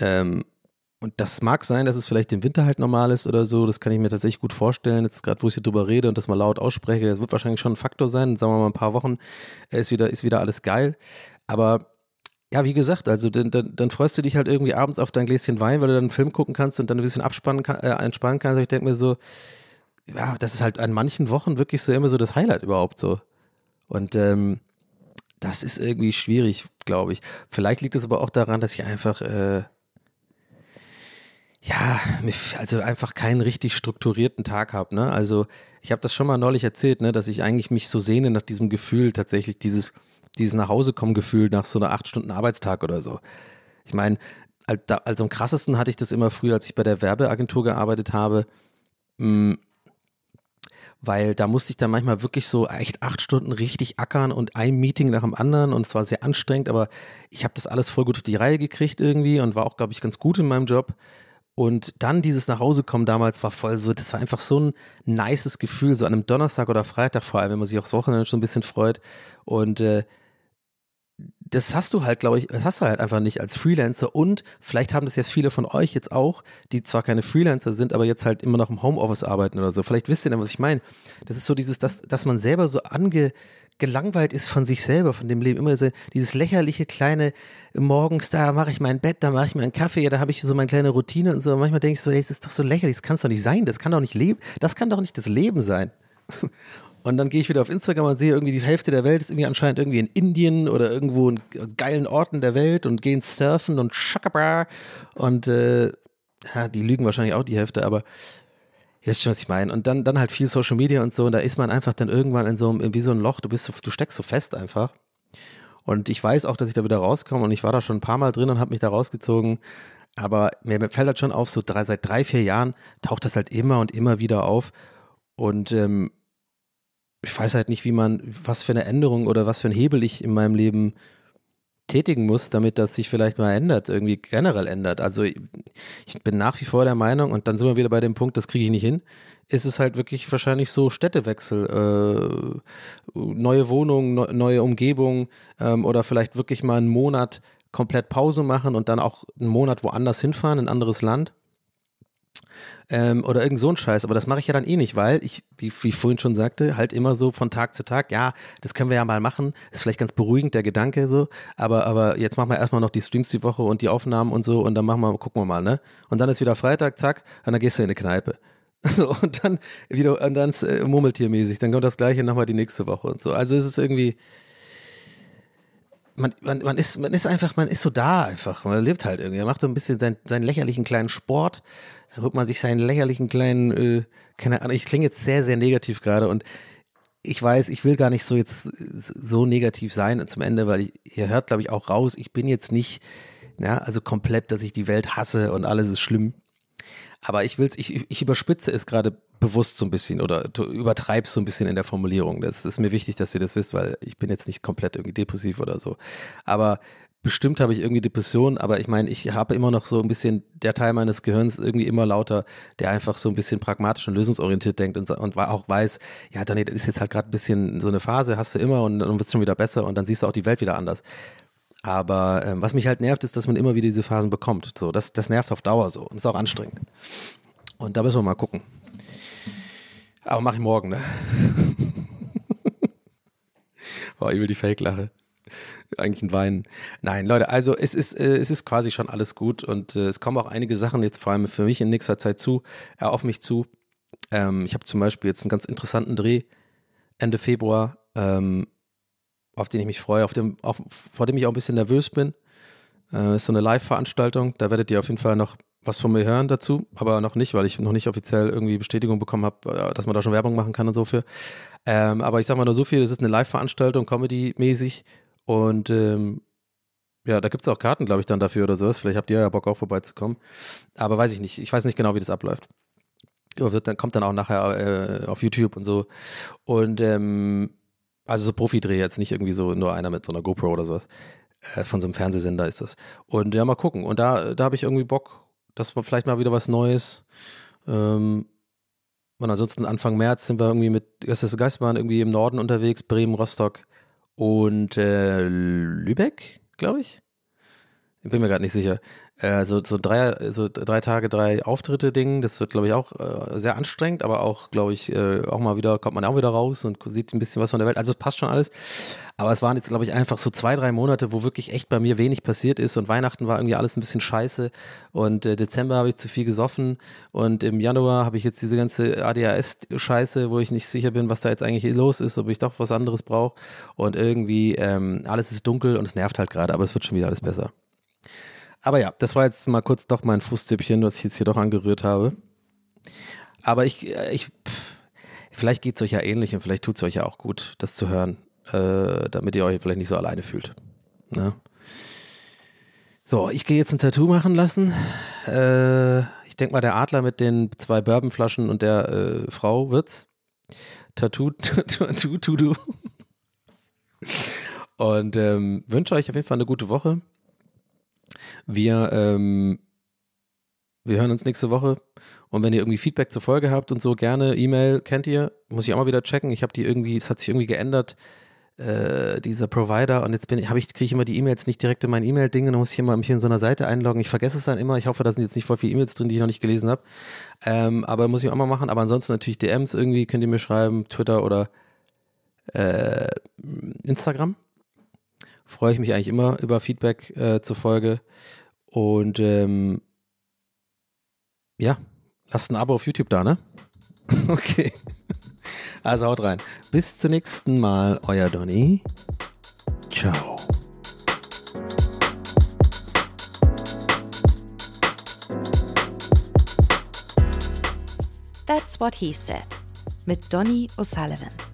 B: Ähm, und das mag sein, dass es vielleicht im Winter halt normal ist oder so. Das kann ich mir tatsächlich gut vorstellen. Jetzt gerade, wo ich hier drüber rede und das mal laut ausspreche, das wird wahrscheinlich schon ein Faktor sein. Sagen wir mal ein paar Wochen ist wieder, ist wieder alles geil. Aber ja, wie gesagt, also dann, dann, dann, freust du dich halt irgendwie abends auf dein Gläschen Wein, weil du dann einen Film gucken kannst und dann ein bisschen abspannen kann, äh, entspannen kannst. Ich denke mir so, ja, das ist halt an manchen Wochen wirklich so immer so das Highlight überhaupt so. Und ähm, das ist irgendwie schwierig, glaube ich. Vielleicht liegt es aber auch daran, dass ich einfach, äh, ja, also einfach keinen richtig strukturierten Tag habe. Ne? Also ich habe das schon mal neulich erzählt, ne, dass ich eigentlich mich so sehne nach diesem Gefühl tatsächlich dieses dieses nach Hause kommen Gefühl nach so einer acht Stunden Arbeitstag oder so. Ich meine, also am krassesten hatte ich das immer früher, als ich bei der Werbeagentur gearbeitet habe, mm, weil da musste ich dann manchmal wirklich so echt acht Stunden richtig ackern und ein Meeting nach dem anderen und es war sehr anstrengend, aber ich habe das alles voll gut auf die Reihe gekriegt irgendwie und war auch, glaube ich, ganz gut in meinem Job. Und dann dieses Nachhausekommen damals war voll so, das war einfach so ein nices Gefühl, so an einem Donnerstag oder Freitag vor allem, wenn man sich aufs Wochenende schon ein bisschen freut. Und äh, das hast du halt, glaube ich, das hast du halt einfach nicht als Freelancer und vielleicht haben das jetzt viele von euch jetzt auch, die zwar keine Freelancer sind, aber jetzt halt immer noch im Homeoffice arbeiten oder so. Vielleicht wisst ihr dann, was ich meine. Das ist so dieses, dass, dass man selber so ange, gelangweilt ist von sich selber, von dem Leben. Immer dieses lächerliche kleine, morgens da mache ich mein Bett, da mache ich mir einen Kaffee, da habe ich so meine kleine Routine und so. Manchmal denke ich so, ey, das ist doch so lächerlich, das kann es doch nicht sein, das kann doch nicht leben, das kann doch nicht das Leben sein. Und dann gehe ich wieder auf Instagram und sehe irgendwie die Hälfte der Welt ist irgendwie anscheinend irgendwie in Indien oder irgendwo in geilen Orten der Welt und gehen surfen und schakabra und äh, ja, die lügen wahrscheinlich auch die Hälfte, aber ihr wisst schon, was ich meine. Und dann, dann halt viel Social Media und so und da ist man einfach dann irgendwann in so einem, wie so ein Loch, du bist so, du steckst so fest einfach. Und ich weiß auch, dass ich da wieder rauskomme und ich war da schon ein paar Mal drin und habe mich da rausgezogen. Aber mir fällt halt schon auf, so drei, seit drei, vier Jahren taucht das halt immer und immer wieder auf. Und ähm, ich weiß halt nicht, wie man, was für eine Änderung oder was für ein Hebel ich in meinem Leben tätigen muss, damit das sich vielleicht mal ändert, irgendwie generell ändert. Also ich bin nach wie vor der Meinung, und dann sind wir wieder bei dem Punkt, das kriege ich nicht hin, ist es halt wirklich wahrscheinlich so Städtewechsel, äh, neue Wohnungen, ne, neue Umgebung ähm, oder vielleicht wirklich mal einen Monat komplett Pause machen und dann auch einen Monat woanders hinfahren, in ein anderes Land ähm, oder irgend so ein Scheiß. Aber das mache ich ja dann eh nicht, weil ich, wie, wie ich vorhin schon sagte, halt immer so von Tag zu Tag, ja, das können wir ja mal machen. Ist vielleicht ganz beruhigend, der Gedanke so. Aber, aber jetzt machen wir erstmal noch die Streams die Woche und die Aufnahmen und so und dann machen wir, gucken wir mal, ne? Und dann ist wieder Freitag, zack, und dann gehst du in eine Kneipe. So, und dann wieder, und dann äh, murmeltiermäßig, dann kommt das gleiche nochmal die nächste Woche und so. Also es ist irgendwie, man, man, man, ist, man ist einfach, man ist so da einfach. Man lebt halt irgendwie. Er macht so ein bisschen sein, seinen lächerlichen kleinen Sport, da holt man sich seinen lächerlichen kleinen, äh, keine Ahnung, ich klinge jetzt sehr, sehr negativ gerade und ich weiß, ich will gar nicht so jetzt so negativ sein zum Ende, weil ich, ihr hört, glaube ich, auch raus, ich bin jetzt nicht, ja, also komplett, dass ich die Welt hasse und alles ist schlimm. Aber ich will's, ich, ich überspitze es gerade bewusst so ein bisschen oder übertreibe so ein bisschen in der Formulierung. Das ist mir wichtig, dass ihr das wisst, weil ich bin jetzt nicht komplett irgendwie depressiv oder so. Aber bestimmt habe ich irgendwie Depressionen, aber ich meine, ich habe immer noch so ein bisschen der Teil meines Gehirns irgendwie immer lauter, der einfach so ein bisschen pragmatisch und lösungsorientiert denkt und, und auch weiß, ja, dann ist jetzt halt gerade ein bisschen so eine Phase, hast du immer und dann wird es schon wieder besser und dann siehst du auch die Welt wieder anders. Aber ähm, was mich halt nervt, ist, dass man immer wieder diese Phasen bekommt. So, das, das nervt auf Dauer so und ist auch anstrengend. Und da müssen wir mal gucken. Aber mache ich morgen, ne? Boah, ich will die Fake-Lache eigentlich ein Wein. Nein, Leute, also es ist, äh, es ist quasi schon alles gut und äh, es kommen auch einige Sachen jetzt vor allem für mich in nächster Zeit zu, äh, auf mich zu. Ähm, ich habe zum Beispiel jetzt einen ganz interessanten Dreh Ende Februar, ähm, auf den ich mich freue, auf dem, auf, vor dem ich auch ein bisschen nervös bin. Äh, ist so eine Live-Veranstaltung, da werdet ihr auf jeden Fall noch was von mir hören dazu, aber noch nicht, weil ich noch nicht offiziell irgendwie Bestätigung bekommen habe, äh, dass man da schon Werbung machen kann und so für. Ähm, aber ich sag mal nur so viel, es ist eine Live-Veranstaltung, Comedy-mäßig und ähm, ja, da gibt es auch Karten, glaube ich, dann dafür oder sowas. Vielleicht habt ihr ja Bock auch vorbeizukommen. Aber weiß ich nicht. Ich weiß nicht genau, wie das abläuft. Dann, kommt dann auch nachher äh, auf YouTube und so. Und ähm, also so Profi-Dreh jetzt, nicht irgendwie so nur einer mit so einer GoPro oder sowas. Äh, von so einem Fernsehsender ist das. Und ja, mal gucken. Und da, da habe ich irgendwie Bock, dass man vielleicht mal wieder was Neues. Ähm, und ansonsten Anfang März sind wir irgendwie mit Gäste Geistbahn irgendwie im Norden unterwegs, Bremen, Rostock und äh, Lübeck, glaube ich. Ich bin mir gerade nicht sicher. Äh, so, so, drei, so drei Tage, drei Auftritte Ding, das wird, glaube ich, auch äh, sehr anstrengend, aber auch, glaube ich, äh, auch mal wieder, kommt man auch wieder raus und sieht ein bisschen was von der Welt. Also es passt schon alles. Aber es waren jetzt, glaube ich, einfach so zwei, drei Monate, wo wirklich echt bei mir wenig passiert ist und Weihnachten war irgendwie alles ein bisschen scheiße und äh, Dezember habe ich zu viel gesoffen und im Januar habe ich jetzt diese ganze ADHS-Scheiße, wo ich nicht sicher bin, was da jetzt eigentlich los ist, ob ich doch was anderes brauche und irgendwie ähm, alles ist dunkel und es nervt halt gerade, aber es wird schon wieder alles besser. Aber ja, das war jetzt mal kurz doch mein Fußtippchen, was ich jetzt hier doch angerührt habe. Aber ich, äh, ich pff, vielleicht geht es euch ja ähnlich und vielleicht tut es euch ja auch gut, das zu hören, äh, damit ihr euch vielleicht nicht so alleine fühlt. Ne? So, ich gehe jetzt ein Tattoo machen lassen. Äh, ich denke mal, der Adler mit den zwei Bourbonflaschen und der äh, Frau wird's. Tattoo, Tattoo, Tattoo. Und ähm, wünsche euch auf jeden Fall eine gute Woche. Wir, ähm, wir hören uns nächste Woche. Und wenn ihr irgendwie Feedback zur Folge habt und so, gerne E-Mail, kennt ihr, muss ich auch mal wieder checken. Ich habe die irgendwie, es hat sich irgendwie geändert, äh, dieser Provider. Und jetzt bin ich, ich, kriege ich immer die E-Mails nicht direkt in mein E-Mail-Ding, dann muss ich immer mich in so einer Seite einloggen. Ich vergesse es dann immer. Ich hoffe, da sind jetzt nicht voll viele E-Mails drin, die ich noch nicht gelesen habe. Ähm, aber muss ich auch mal machen. Aber ansonsten natürlich DMs irgendwie könnt ihr mir schreiben, Twitter oder äh, Instagram. Freue ich mich eigentlich immer über Feedback äh, zur Folge. Und ähm, ja, lasst ein Abo auf YouTube da, ne? okay. Also haut rein. Bis zum nächsten Mal, euer Donny. Ciao.
D: That's What He Said mit Donny O'Sullivan.